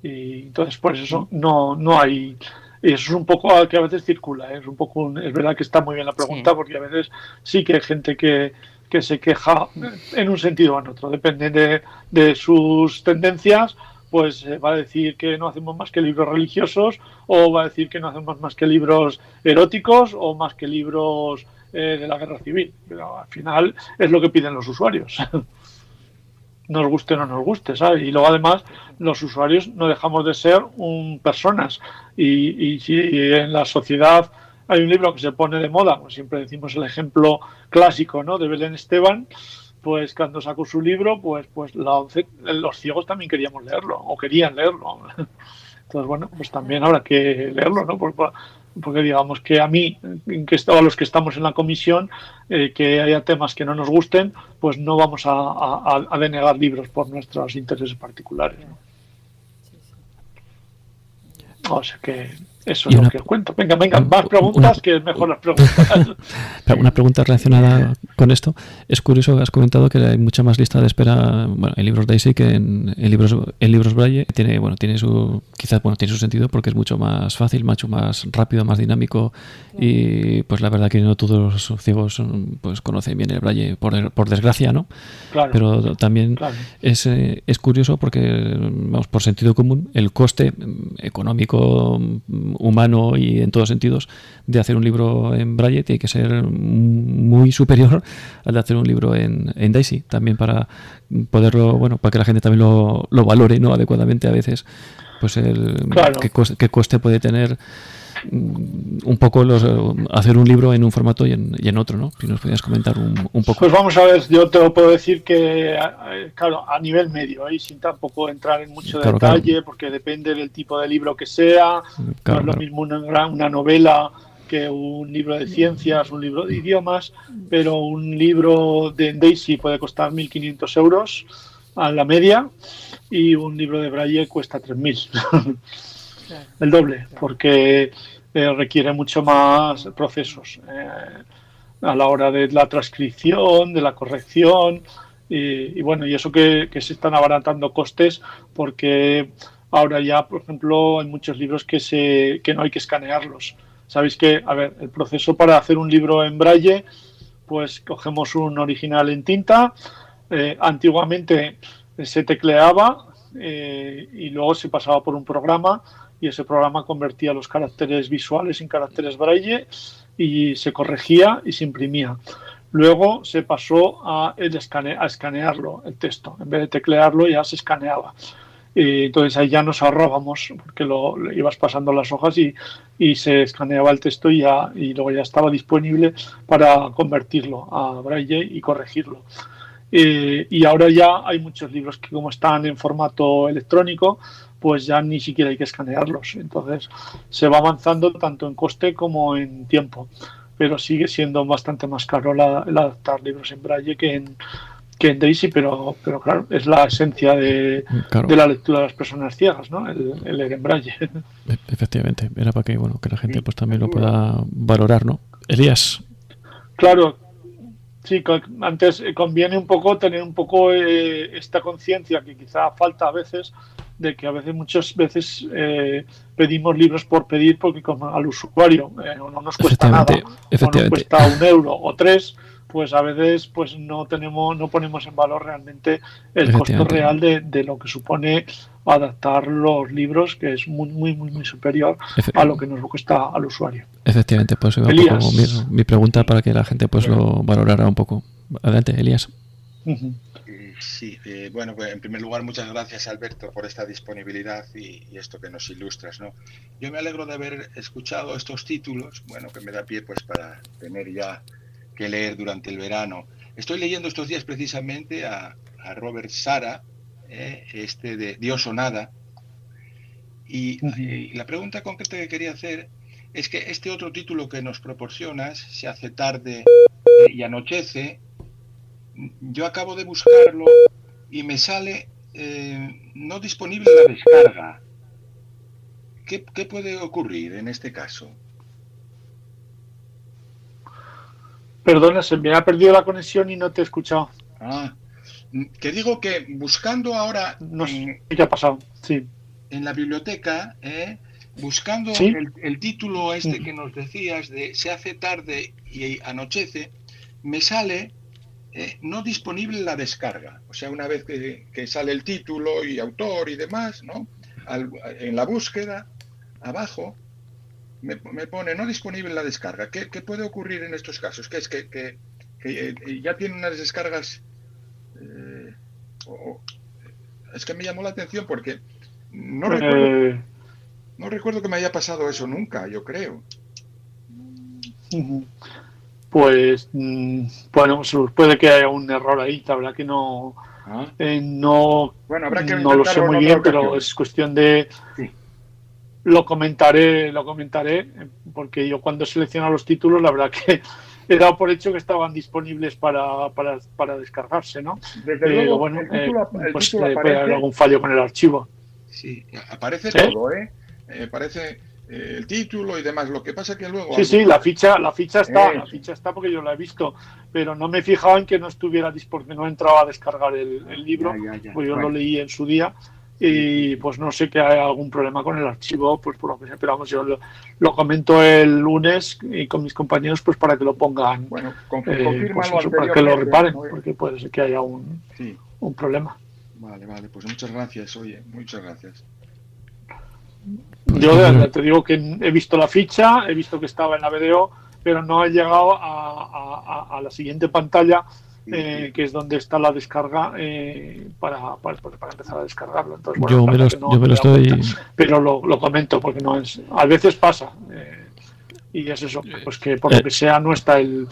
Y entonces, pues eso no, no hay. Eso es un poco que a veces circula. ¿eh? Es un poco, es verdad que está muy bien la pregunta porque a veces sí que hay gente que, que se queja en un sentido o en otro, depende de, de sus tendencias pues eh, va a decir que no hacemos más que libros religiosos o va a decir que no hacemos más que libros eróticos o más que libros eh, de la guerra civil. Pero al final es lo que piden los usuarios. nos guste o no nos guste, ¿sabes? Y luego además los usuarios no dejamos de ser un personas. Y, y si en la sociedad hay un libro que se pone de moda, pues siempre decimos el ejemplo clásico, ¿no? De Belén Esteban, pues cuando sacó su libro, pues, pues los ciegos también queríamos leerlo, o querían leerlo. Entonces, bueno, pues también habrá que leerlo, ¿no? porque digamos que a mí, que a los que estamos en la comisión, eh, que haya temas que no nos gusten, pues no vamos a, denegar libros por nuestros intereses particulares. O sea que eso es lo que cuento. Venga, venga, más preguntas que es mejor las preguntas. una pregunta relacionada con esto. Es curioso que has comentado que hay mucha más lista de espera bueno, en libros Daisy que en, libros en libros Braille. Tiene, bueno, tiene su, quizás bueno, tiene su sentido porque es mucho más fácil, mucho más rápido, más dinámico y pues la verdad que no todos los ciegos pues conocen bien el Braille por, por desgracia, ¿no? Claro, Pero también es, eh, es curioso porque, vamos, por sentido común, el coste económico humano y en todos sentidos de hacer un libro en Braille tiene que ser muy superior al de hacer un libro en, en Daisy, también para poderlo, bueno, para que la gente también lo, lo valore no adecuadamente a veces, pues el qué, coste, puede tener un poco los, hacer un libro en un formato y en, y en otro, ¿no? Si nos podías comentar un, poco. Pues vamos a ver, yo te lo puedo decir que, eh, claro, a nivel medio, ¿eh? sin tampoco entrar en mucho detalle, porque depende del tipo de libro que sea, no es lo mismo una, una novela que un libro de ciencias, un libro de idiomas, pero un libro de Daisy puede costar 1.500 euros a la media y un libro de Braille cuesta 3.000. El doble, porque eh, requiere mucho más procesos eh, a la hora de la transcripción, de la corrección y, bueno, y eso que, se están abaratando costes porque ahora ya, por ejemplo, hay muchos libros que, se, que no hay que escanearlos. Sabéis que, a ver, el proceso para hacer un libro en braille, pues cogemos un original en tinta, eh, antiguamente se tecleaba eh, y luego se pasaba por un programa y ese programa convertía los caracteres visuales en caracteres braille y se corregía y se imprimía. Luego se pasó a, escanearlo, el texto. En vez de teclearlo ya se escaneaba. Y entonces ahí ya nos ahorrábamos porque lo, ibas pasando las hojas y, y, se escaneaba el texto y, ya, y luego ya estaba disponible para convertirlo a braille y corregirlo. Eh, y ahora ya hay muchos libros que como están en formato electrónico, pues ya ni siquiera hay que escanearlos. Entonces se va avanzando tanto en coste como en tiempo. Pero sigue siendo bastante más caro la, el adaptar libros en braille que en, que en Daisy, pero, pero claro, es la esencia de, de la lectura de las personas ciegas, ¿no? El, leer en braille. E, efectivamente, era para que, bueno, que la gente pues también lo pueda valorar, ¿no? Elías. Claro, Sí, antes eh, conviene un poco tener un poco eh, esta conciencia que quizá falta a veces de que a veces muchas veces eh, pedimos libros por pedir porque como al usuario no nos cuesta nada o nos cuesta un euro o tres pues a veces pues no tenemos no ponemos en valor realmente el costo real de, de, lo que supone adaptar los libros que es muy muy muy, muy superior a lo que nos cuesta al usuario. Efectivamente pues un poco mi, mi, pregunta para que la gente pues lo valorara un poco. Adelante Elías. Sí, eh, bueno, pues en primer lugar, muchas gracias Alberto por esta disponibilidad y, y, esto que nos ilustras, ¿no? Yo me alegro de haber escuchado estos títulos, bueno, que me da pie pues para tener ya que leer durante el verano. Estoy leyendo estos días precisamente a, Robert Sara, eh, este de Dios o Nada, y, la pregunta concreta que quería hacer es que este otro título que nos proporcionas, Se hace tarde y anochece, yo acabo de buscarlo y me sale eh, no disponible la descarga. ¿Qué, ¿Qué puede ocurrir en este caso? Perdona, se me ha perdido la conexión y no te he escuchado. Ah, que digo que buscando ahora. No sé qué ha pasado, sí. En la biblioteca, ¿eh? buscando el, título este mm. que nos decías de Se hace tarde y anochece, me sale eh, no disponible la descarga. O sea, una vez que, sale el título y autor y demás, ¿no? en la búsqueda, abajo, me, pone no disponible la descarga. ¿Qué, puede ocurrir en estos casos? Que es que, que, eh, ya tiene unas descargas... Eh, es que me llamó la atención porque no recuerdo, eh. no recuerdo que me haya pasado eso nunca, yo creo. Pues mm, bueno, puede que haya un error ahí, la verdad que no, ah. no, bueno, habrá que no lo sé muy bien, pero es cuestión de, lo comentaré, lo comentaré, porque yo cuando selecciono los títulos, la verdad que he dado por hecho que estaban disponibles para, para, para descargarse, ¿no? Desde luego, bueno, eh, pues puede haber algún fallo con el archivo. Sí, aparece todo, ¿eh? ¿eh? Aparece eh, el título y demás. Lo que pasa que luego. Sí, sí, la ficha, la ficha está, la ficha está porque yo la he visto, pero no me he fijado en que no estuviera disponible, no entraba a descargar el, libro, pues yo lo leí en su día y pues no sé que hay algún problema con el archivo, pues por lo que sea, pero vamos, yo lo, comento el lunes y con mis compañeros pues para que lo pongan, bueno, eh, pues para que lo reparen, porque puede ser que haya un, un problema. Vale, vale, pues muchas gracias, oye, muchas gracias. Yo te digo que he visto la ficha, he visto que estaba en la BDO, pero no he llegado a, a, a la siguiente pantalla eh, que es donde está la descarga eh, para, para, empezar a descargarlo. Entonces, yo, me lo, estoy... pero lo, lo, comento porque no es... A veces pasa. y es eso, pues que por lo que sea no está el...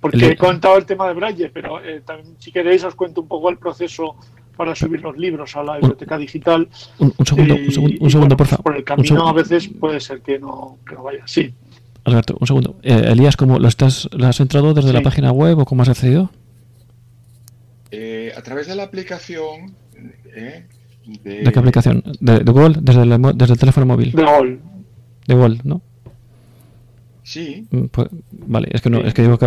porque he contado el tema de Braille, pero también, si queréis os cuento un poco el proceso para subir los libros a la biblioteca digital. Un, segundo, un segundo, por favor. Por el camino a veces puede ser que no, que no vaya. Sí. Alberto, un segundo. Eh, Elías, ¿cómo lo estás, lo has entrado desde la página web o cómo has accedido? Eh, a través de la aplicación. Eh, de... qué aplicación? ¿De, Google? Desde el, desde el teléfono móvil. De Google. De Google, ¿no? Sí. Mm, pues, vale, es que no, es que digo que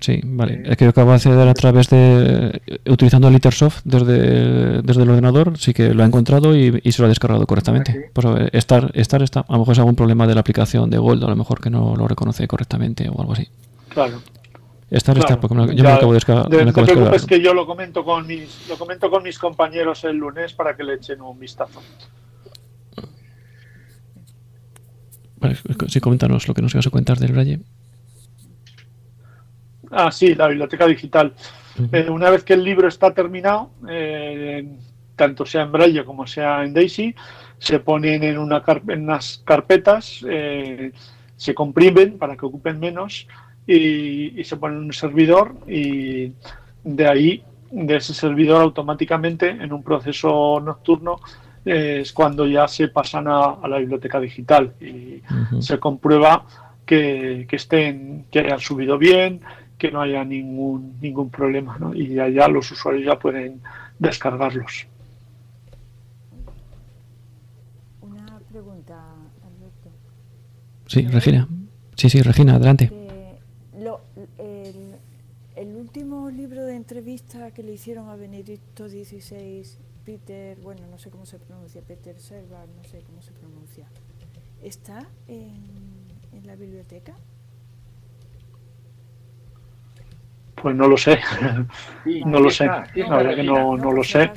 sí, vale. Es que yo acabo de acceder a través de. utilizando el Litersoft desde, desde el ordenador, sí que lo ha encontrado y, se lo ha descargado correctamente. Pues estar, estar está. A lo mejor es algún problema de la aplicación de Gold, a lo mejor que no lo reconoce correctamente o algo así. Claro. Está, porque yo me acabo de descargar. No te preocupes que yo lo comento, con mis, lo comento con mis compañeros el lunes para que le echen un vistazo. Vale, sí, coméntanos lo que nos ibas a contar del Braille. Ah, sí, la biblioteca digital. Eh, una vez que el libro está terminado, eh, tanto sea en Braille como sea en Daisy, se ponen en, una en unas carpetas, eh, se comprimen para que ocupen menos y, se ponen en un servidor y de ahí, de ese servidor automáticamente en un proceso nocturno, es cuando ya se pasan a, la biblioteca digital y se comprueba que, que, estén, que hayan subido bien, que no haya ningún, ningún problema ¿no? y allá los usuarios ya pueden descargarlos. Una pregunta, Alberto. Sí, Regina. Sí, sí, Regina, adelante. el, último libro de entrevista que le hicieron a Benedicto XVI, Peter, bueno, no sé cómo se pronuncia, Peter Servar, no sé cómo se pronuncia, ¿está en, en la biblioteca? Pues no lo sé. no lo sé. la verdad que no, no lo sé.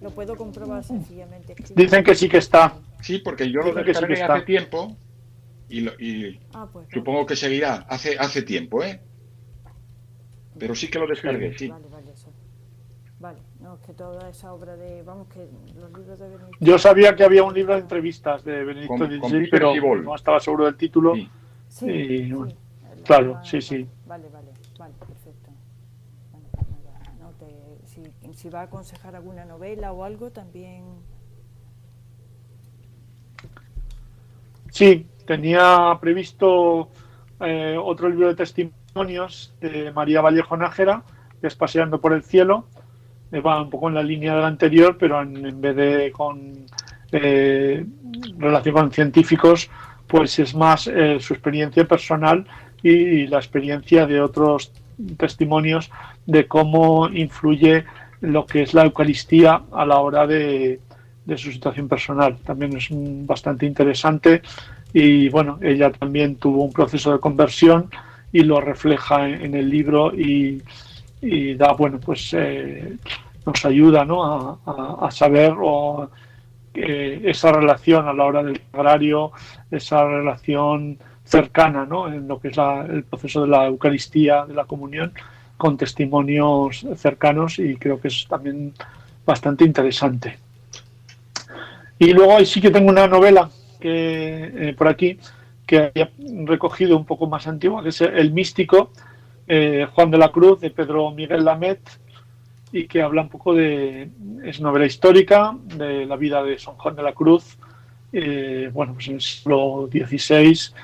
Lo puedo comprobar sencillamente. Dicen que sí que está. Sí, porque yo lo descargué sí hace tiempo y, lo, y ah, pues supongo que seguirá. Hace, hace tiempo, ¿eh? Pero sí que lo descargué, sí. Vale, vale, eso. Vale, no, es que toda esa obra de. Vamos, que los libros de Benedicto. Yo sabía que había un libro de entrevistas de Benedicto XVI, pero no estaba seguro del título. Sí. sí, claro, sí, sí. Vale, vale. Vale, perfecto. si, va a aconsejar alguna novela o algo, también. Sí, tenía previsto eh, otro libro de testimonios de María Vallejo Nájera, que es Paseando por el Cielo. va un poco en la línea del anterior, pero en, vez de con eh, relación con científicos, pues es más eh, su experiencia personal y la experiencia de otros testimonios de cómo influye lo que es la Eucaristía a la hora de, su situación personal. También es bastante interesante y bueno, ella también tuvo un proceso de conversión y lo refleja en, el libro y, da, bueno, pues eh, nos ayuda ¿no? a, saber eh, esa relación a la hora del agrario, esa relación cercana ¿no? en lo que es el proceso de la Eucaristía, de la comunión, con testimonios cercanos y creo que es también bastante interesante. Y luego sí que tengo una novela que eh, por aquí que he recogido un poco más antigua, que es El místico, eh, Juan de la Cruz, de Pedro Miguel Lamet, y que habla un poco de, es novela histórica, de la vida de San Juan de la Cruz, eh, bueno, pues en el siglo XVI,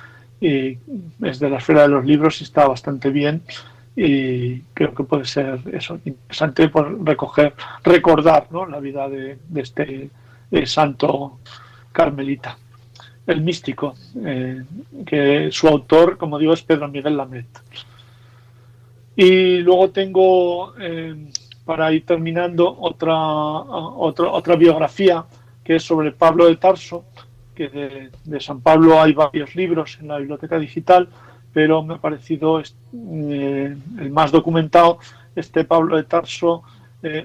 y es de la esfera de los libros y está bastante bien y creo que puede ser eso interesante por recoger recordar ¿no? la vida de, este eh, santo carmelita el místico eh, que su autor como digo es Pedro Miguel Lamet y luego tengo eh, para ir terminando otra, otra otra biografía que es sobre Pablo de Tarso que de, San Pablo hay varios libros en la biblioteca digital, pero me ha parecido eh, el más documentado este Pablo de Tarso,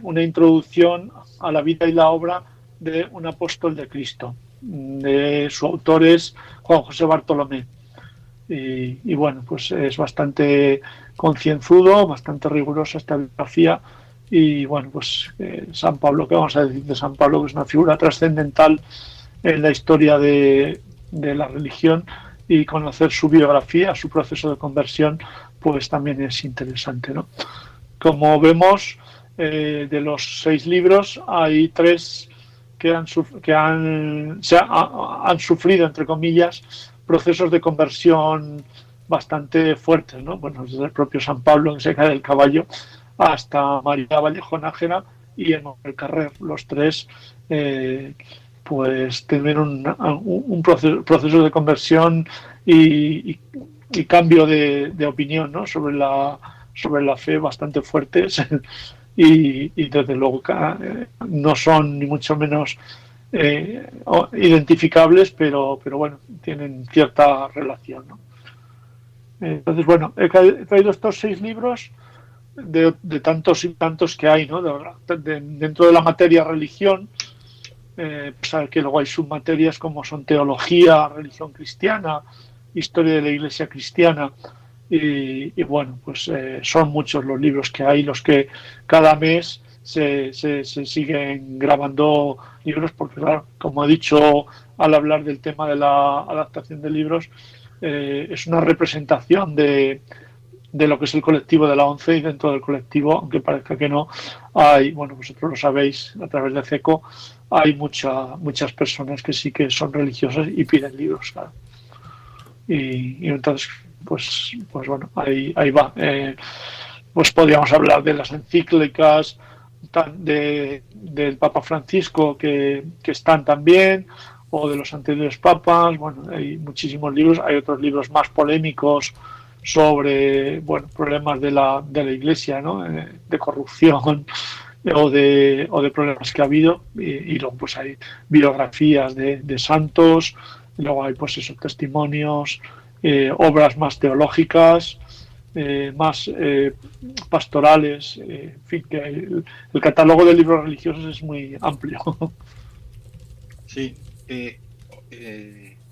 una introducción a la vida y la obra de un apóstol de Cristo. De su autor es Juan José Bartolomé. Y, bueno, pues es bastante concienzudo, bastante rigurosa esta biografía. Y bueno, pues eh, San Pablo, ¿qué vamos a decir de San Pablo? Que es una figura trascendental en la historia de, de la religión y conocer su biografía, su proceso de conversión, pues también es interesante. ¿no? Como vemos, eh, de los seis libros hay tres que han, que han, han sufrido, entre comillas, procesos de conversión bastante fuertes. ¿no? Bueno, desde el propio San Pablo en Seca del Caballo hasta María Vallejo Nájera y el Carrer, los tres. Eh, pues tener un, un proceso, de conversión y, cambio de, opinión ¿no? sobre, la, sobre la fe bastante fuertes y, desde luego eh, no son ni mucho menos eh, identificables, pero, pero bueno, tienen cierta relación. Entonces, bueno, he traído estos seis libros de, tantos y tantos que hay ¿no? dentro de la materia religión eh, pues que luego hay submaterias como son teología, religión cristiana, historia de la iglesia cristiana. Y, bueno, pues eh, son muchos los libros que hay, los que cada mes se, se, siguen grabando libros, porque claro, como he dicho al hablar del tema de la adaptación de libros, eh, es una representación de, de lo que es el colectivo de la ONCE y dentro del colectivo, aunque parezca que no, hay, bueno, vosotros lo sabéis a través de CECO, hay mucha, muchas personas que sí que son religiosas y piden libros, Y, entonces, pues, pues bueno, ahí, ahí va. Eh, pues podríamos hablar de las encíclicas de, del Papa Francisco que, que, están también, o de los anteriores papas. Bueno, hay muchísimos libros. Hay otros libros más polémicos sobre bueno, problemas de la, de la Iglesia, ¿no? Eh, de corrupción o de, o de problemas que ha habido y, luego pues hay biografías de, de, santos, luego hay pues esos testimonios, eh, obras más teológicas, eh, más eh, pastorales, en fin, que el, catálogo de libros religiosos es muy amplio. Sí,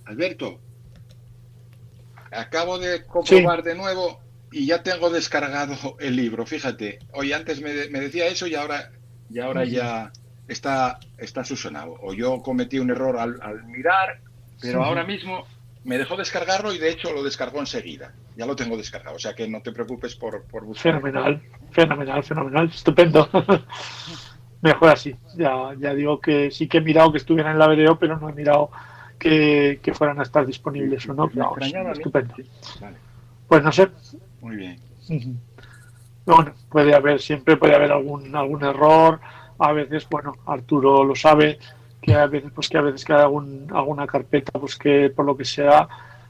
Alberto, acabo de comprobar de nuevo y ya tengo descargado el libro, fíjate. Hoy antes me, decía eso y ahora, y ahora ya está, está susionado. O yo cometí un error al, mirar, pero ahora mismo me dejó descargarlo y de hecho lo descargó enseguida. Ya lo tengo descargado, o sea que no te preocupes por, por buscar. Fenomenal, fenomenal, fenomenal, estupendo. Mejor así. Ya, ya digo que sí que he mirado que estuvieran en la video, pero no he mirado que, fueran a estar disponibles o no. estupendo. Pues no sé, muy bien. Bueno, puede haber, siempre puede haber algún, algún error. A veces, bueno, Arturo lo sabe, que a veces, pues que a veces que hay algún, alguna carpeta, pues que por lo que sea,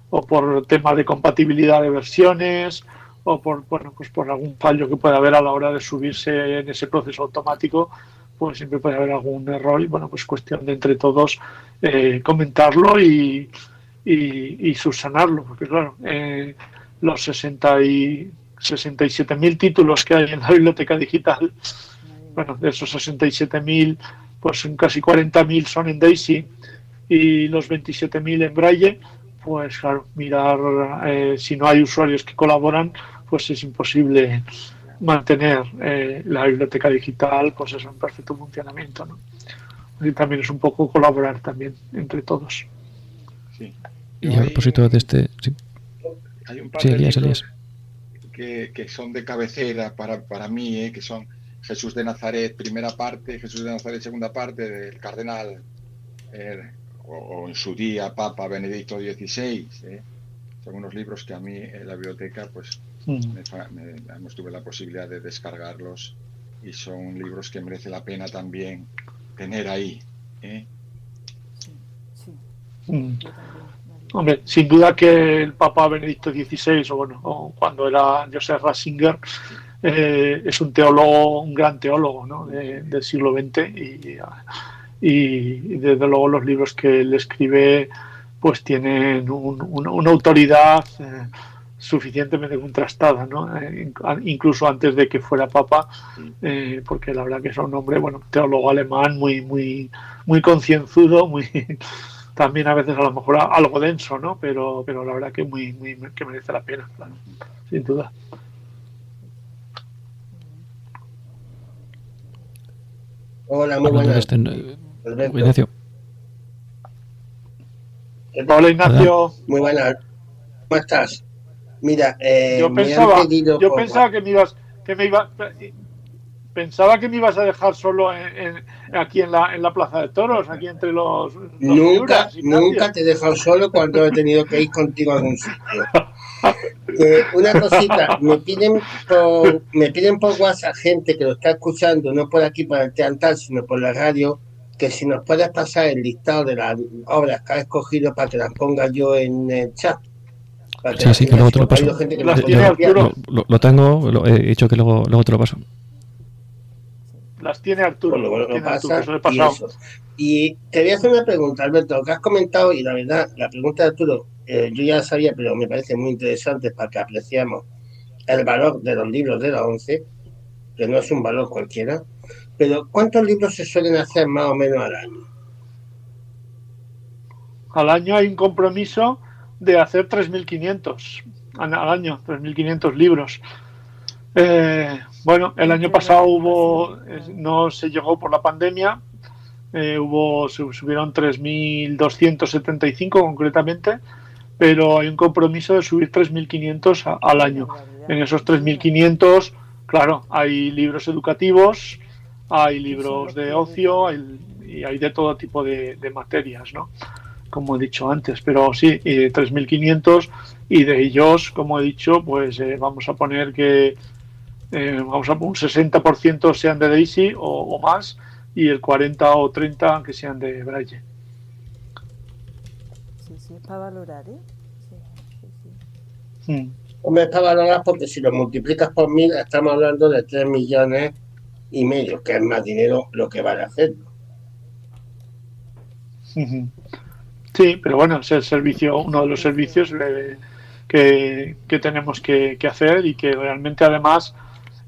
o por tema de compatibilidad de versiones, o por, bueno, pues por algún fallo que pueda haber a la hora de subirse en ese proceso automático, pues siempre puede haber algún error y bueno, pues cuestión de entre todos eh, comentarlo y, y, subsanarlo, porque claro, eh, los 60 y 67.000 títulos que hay en la biblioteca digital. Bueno, de esos 67.000, pues casi 40.000 son en Daisy y los 27.000 en Braille. Pues claro, mirar eh, si no hay usuarios que colaboran, pues es imposible mantener eh, la biblioteca digital pues eso en perfecto funcionamiento. ¿no? Y también es un poco colaborar también entre todos. Sí. Y a propósito de este... Hay un par de libros que, son de cabecera para, para mí, eh, que son Jesús de Nazaret, primera parte, Jesús de Nazaret, segunda parte, del cardenal, eh, o, en su día Papa Benedicto XVI. Eh. Son unos libros que a mí en la biblioteca, pues, mm. me, tuve la posibilidad de descargarlos y son libros que merece la pena también tener ahí. Sí, sí. Mm. Hombre, sin duda que el Papa Benedicto XVI, o bueno, cuando era Joseph Ratzinger, eh, es un teólogo, un gran teólogo ¿no? del siglo XX y, y, desde luego los libros que él escribe pues tienen una autoridad eh, suficientemente contrastada, ¿no? Eh, incluso antes de que fuera papa, porque la verdad que es un hombre, bueno, teólogo alemán muy, muy, muy concienzudo, muy también a veces a lo mejor algo denso, ¿no? Pero, pero la verdad que muy, muy que merece la pena, claro, sin duda. Hola, muy buenas. Este, Ignacio. Hola, Ignacio. Muy buenas. ¿Cómo estás? Mira, eh, yo pensaba, yo pensaba que me ibas, que me iba, pensaba que me ibas a dejar solo en, aquí en la, en la Plaza de Toros, aquí entre los. nunca, nunca te he dejado solo cuando he tenido que ir contigo a algún sitio. Eh, una cosita, me piden por, me piden por WhatsApp gente que lo está escuchando, no por aquí por el teatral, sino por la radio, que si nos puedes pasar el listado de las obras que has escogido para que las ponga yo en el chat. Sí, sí, que luego te lo paso. Lo, tengo, lo, he dicho que luego, luego te lo paso. Las tiene Arturo. y, te voy a hacer una pregunta, Alberto, lo que has comentado, y la verdad, la pregunta de Arturo eh, yo ya sabía, pero me parece muy interesante para que apreciamos el valor de los libros de la ONCE, que no es un valor cualquiera, pero ¿cuántos libros se suelen hacer más o menos al año? Al año hay un compromiso de hacer 3.500 al año, 3.500 libros. Eh, bueno, el año pasado hubo, no se llegó por la pandemia, eh, hubo, subieron 3.275 concretamente, pero hay un compromiso de subir 3.500 al año. En esos 3.500, claro, hay libros educativos, hay libros de ocio y hay de todo tipo de, materias, ¿no? Como he dicho antes, pero sí, 3.500 y de ellos, como he dicho, pues eh, vamos a poner que eh, vamos a un 60% sean de Daisy o, o, más y el 40 o 30 que sean de Braille para valorar, ¿eh? Sí, Hombre, para valorar porque si lo multiplicas por mil, estamos hablando de 3 millones y medio, que es más dinero lo que vale hacerlo. Sí, pero bueno, es el servicio, uno de los servicios que, que, tenemos que, que, hacer y que realmente además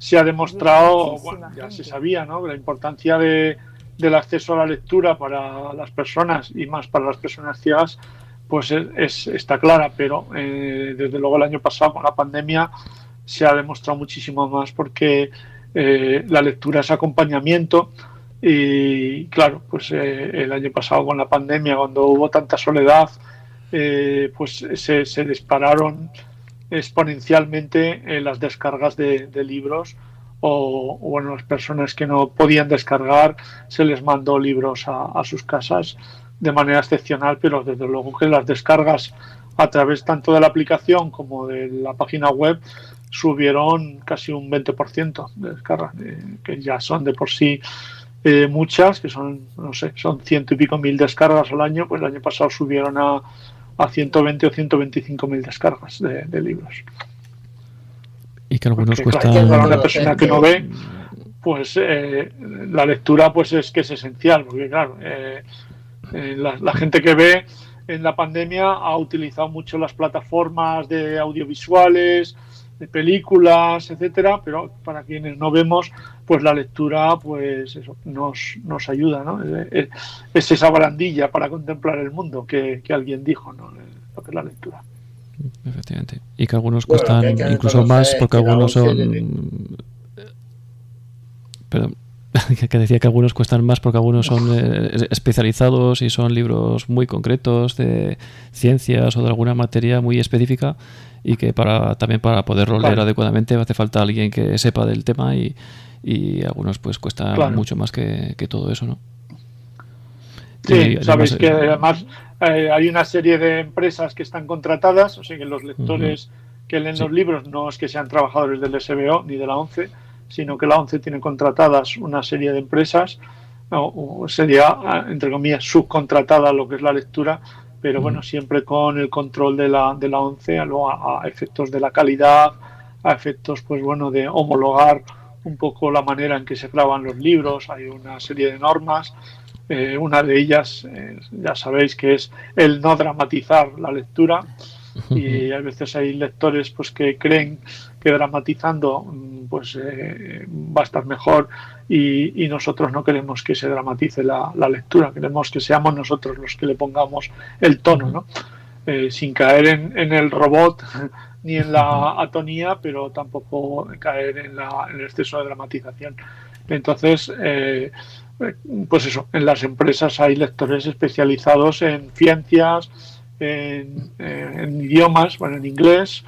se ha demostrado, bueno, ya se sabía, ¿no? La importancia de, del acceso a la lectura para las personas y más para las personas ciegas pues es, está clara, pero eh, desde luego el año pasado con la pandemia se ha demostrado muchísimo más porque eh, la lectura es acompañamiento y claro, pues eh, el año pasado con la pandemia, cuando hubo tanta soledad, pues se, dispararon exponencialmente las descargas de, libros o, bueno, las personas que no podían descargar se les mandó libros a sus casas de manera excepcional, pero desde luego que las descargas a través tanto de la aplicación como de la página web subieron casi un 20% de descargas, eh, que ya son de por sí eh, muchas, que son, no sé, son ciento y pico mil descargas al año, pues el año pasado subieron a, a 120 o 125 mil descargas de, libros. Y que algunos cuestan... para una persona que no ve, pues eh, la lectura pues es que es esencial, porque claro, eh, la, gente que ve en la pandemia ha utilizado mucho las plataformas de audiovisuales, de películas, etcétera, pero para quienes no vemos, pues la lectura, pues eso, nos, nos ayuda, ¿no? Es, esa barandilla para contemplar el mundo que, alguien dijo, ¿no? Lo que es la lectura. Efectivamente. Y que algunos cuestan incluso más porque algunos son... Perdón, que decía que algunos cuestan más porque algunos son eh, especializados y son libros muy concretos de ciencias o de alguna materia muy específica y que para también para poderlo leer adecuadamente hace falta alguien que sepa del tema y, y algunos pues cuestan mucho más que, todo eso, ¿no? Sí, sabéis que además eh, hay una serie de empresas que están contratadas, o sea que los lectores que leen los libros no es que sean trabajadores del SBO ni de la ONCE, sino que la ONCE tiene contratadas una serie de empresas, o sería, entre comillas, subcontratada lo que es la lectura, pero bueno, siempre con el control de la, de la ONCE a, efectos de la calidad, a efectos, pues bueno, de homologar un poco la manera en que se graban los libros, hay una serie de normas, eh, una de ellas, eh, ya sabéis que es el no dramatizar la lectura, y a veces hay lectores pues que creen que dramatizando mm, pues eh, va a estar mejor y, nosotros no queremos que se dramatice la, lectura, queremos que seamos nosotros los que le pongamos el tono, ¿no? Eh, sin caer en, el robot ni en la atonía, pero tampoco caer en, el exceso de dramatización. Entonces, eh, pues eso, en las empresas hay lectores especializados en ciencias, en, en idiomas, bueno, en inglés,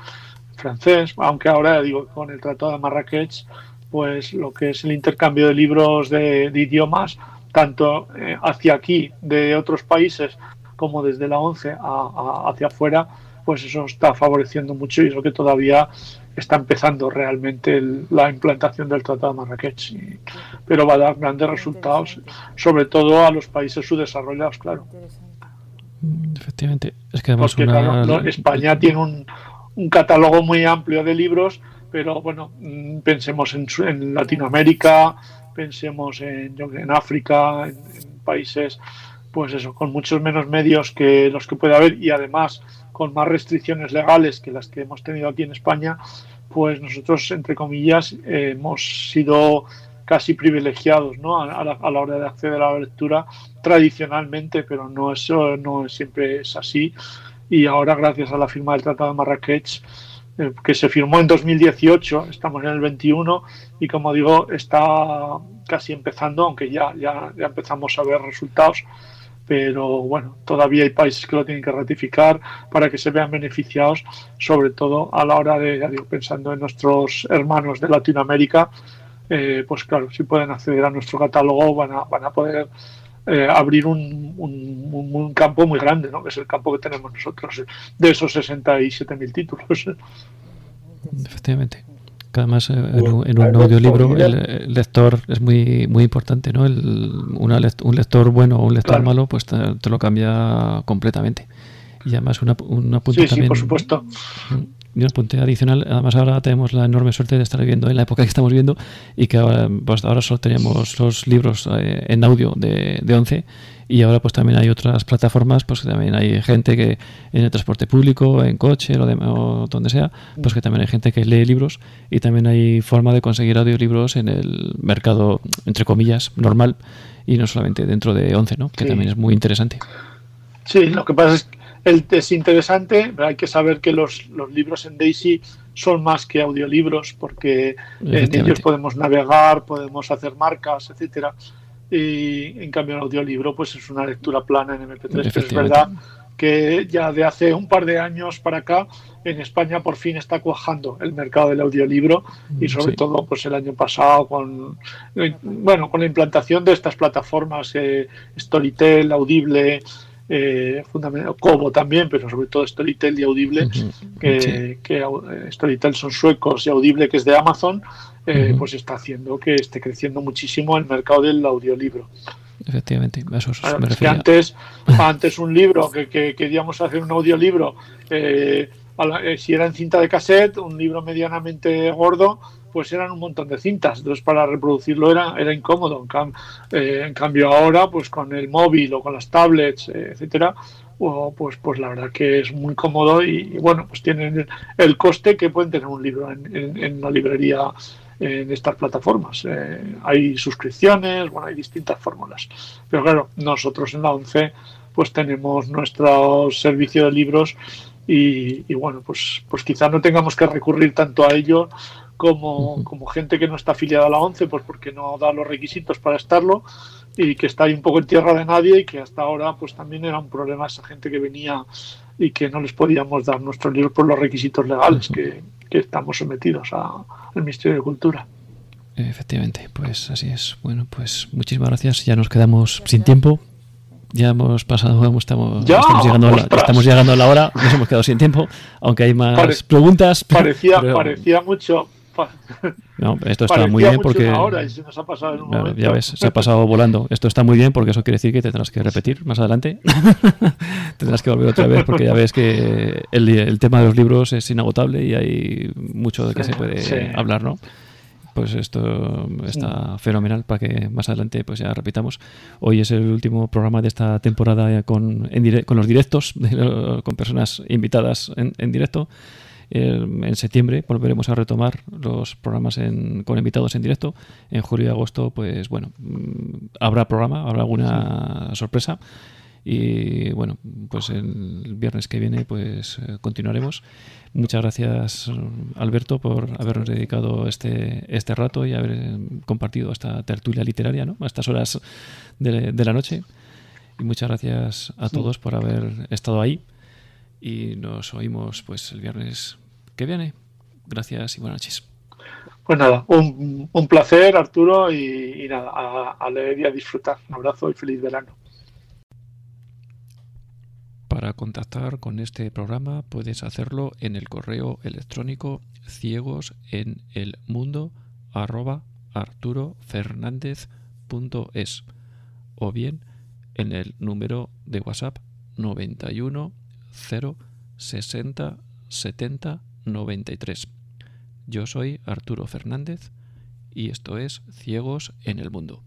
francés, aunque ahora digo con el Tratado de Marrakech, pues lo que es el intercambio de libros de, idiomas, tanto eh, hacia aquí de otros países como desde la ONCE hacia afuera, pues eso está favoreciendo mucho y es lo que todavía está empezando realmente la implantación del Tratado de Marrakech. pero va a dar grandes resultados, sobre todo a los países subdesarrollados, claro. Efectivamente, es que además España tiene un, un catálogo muy amplio de libros, pero bueno, mm, pensemos en, en Latinoamérica, pensemos en, África, en, países, pues eso, con muchos menos medios que los que puede haber y además con más restricciones legales que las que hemos tenido aquí en España, pues nosotros, entre comillas, hemos sido casi privilegiados ¿no? A, la, a, la, hora de acceder a la lectura tradicionalmente, pero no eso no siempre es así y ahora gracias a la firma del Tratado de Marrakech eh, que se firmó en 2018, estamos en el 21 y como digo está casi empezando, aunque ya, ya, ya empezamos a ver resultados, pero bueno, todavía hay países que lo tienen que ratificar para que se vean beneficiados, sobre todo a la hora de, ya digo, pensando en nuestros hermanos de Latinoamérica, eh, pues claro, si pueden acceder a nuestro catálogo van a, van a poder eh, abrir un, un, campo muy grande, ¿no? que es el campo que tenemos nosotros, de esos 67.000 títulos. Efectivamente. además, eh, en, un, audiolibro el, lector es muy muy importante, ¿no? El, un lector bueno o un lector malo, pues te, lo cambia completamente. Y además, una, un apunte sí, también. Sí, por supuesto. Mm, un apunte adicional, además ahora tenemos la enorme suerte de estar viviendo en la época que estamos viendo y que ahora, pues ahora solo tenemos los libros eh, en audio de, de 11 y ahora pues también hay otras plataformas, pues que también hay gente que en el transporte público, en coche o, de, o donde sea, pues que también hay gente que lee libros y también hay forma de conseguir audiolibros en el mercado, entre comillas, normal y no solamente dentro de 11, ¿no? que también es muy interesante. Sí, lo que pasa es que es interesante, pero hay que saber que los, los, libros en Daisy son más que audiolibros, porque en ellos podemos navegar, podemos hacer marcas, etcétera. Y en cambio el audiolibro pues es una lectura plana en MP3, pero es verdad que ya de hace un par de años para acá en España por fin está cuajando el mercado del audiolibro y sobre todo pues el año pasado con bueno con la implantación de estas plataformas eh, Storytel, Audible, eh, fundamental, Kobo también, pero sobre todo Storytel y Audible, que, eh, Storytel son suecos y Audible, que es de Amazon, eh, pues está haciendo que esté creciendo muchísimo el mercado del audiolibro. Efectivamente, eso, es que antes, antes un libro que, que, queríamos hacer un audiolibro, eh, si era en cinta de cassette, un libro medianamente gordo, pues eran un montón de cintas, entonces para reproducirlo era, era incómodo. En, eh, cambio ahora, pues con el móvil o con las tablets, eh, etcétera, pues, pues la verdad que es muy cómodo y, bueno, pues tienen el, coste que pueden tener un libro en, en, una librería en estas plataformas. Eh, hay suscripciones, bueno, hay distintas fórmulas. Pero claro, nosotros en la ONCE pues tenemos nuestro servicio de libros y, y, bueno, pues, pues quizá no tengamos que recurrir tanto a ello como, como gente que no está afiliada a la ONCE, pues porque no da los requisitos para estarlo y que está ahí un poco en tierra de nadie y que hasta ahora pues también era un problema esa gente que venía y que no les podíamos dar nuestros libros por los requisitos legales que, que estamos sometidos al Ministerio de Cultura. Efectivamente, pues así es. Bueno, pues muchísimas gracias. Ya nos quedamos sin tiempo. Ya hemos pasado, estamos, estamos, llegando, a la, estamos llegando a la hora, nos hemos quedado sin tiempo, aunque hay más preguntas. Parecía, parecía mucho, no, esto está muy bien porque. ya ves, se ha pasado volando. Esto está muy bien porque eso quiere decir que tendrás que repetir más adelante. tendrás que volver otra vez porque ya ves que el, tema de los libros es inagotable y hay mucho de que se puede hablar, ¿no? Pues esto está fenomenal para que más adelante pues ya repitamos. Hoy es el último programa de esta temporada con, con los directos, con personas invitadas en, en directo. En septiembre volveremos a retomar los programas con invitados en directo. En julio y agosto, pues bueno, mm, habrá programa, habrá alguna sorpresa. Y bueno, pues el viernes que viene pues eh, continuaremos. Muchas gracias Alberto por habernos dedicado este, este rato y haber eh, compartido esta tertulia literaria ¿no? a estas horas de, de la noche. Y muchas gracias a todos por haber estado ahí. Y nos oímos pues el viernes que viene. Gracias y buenas noches. Pues nada, un, un placer Arturo y, nada, a, a leer y a disfrutar. Un abrazo y feliz verano. Para contactar con este programa puedes hacerlo en el correo electrónico ciegos en el mundo arroba o bien en el número de WhatsApp 91 0 60 70 93. Yo soy Arturo Fernández y esto es Ciegos en el Mundo.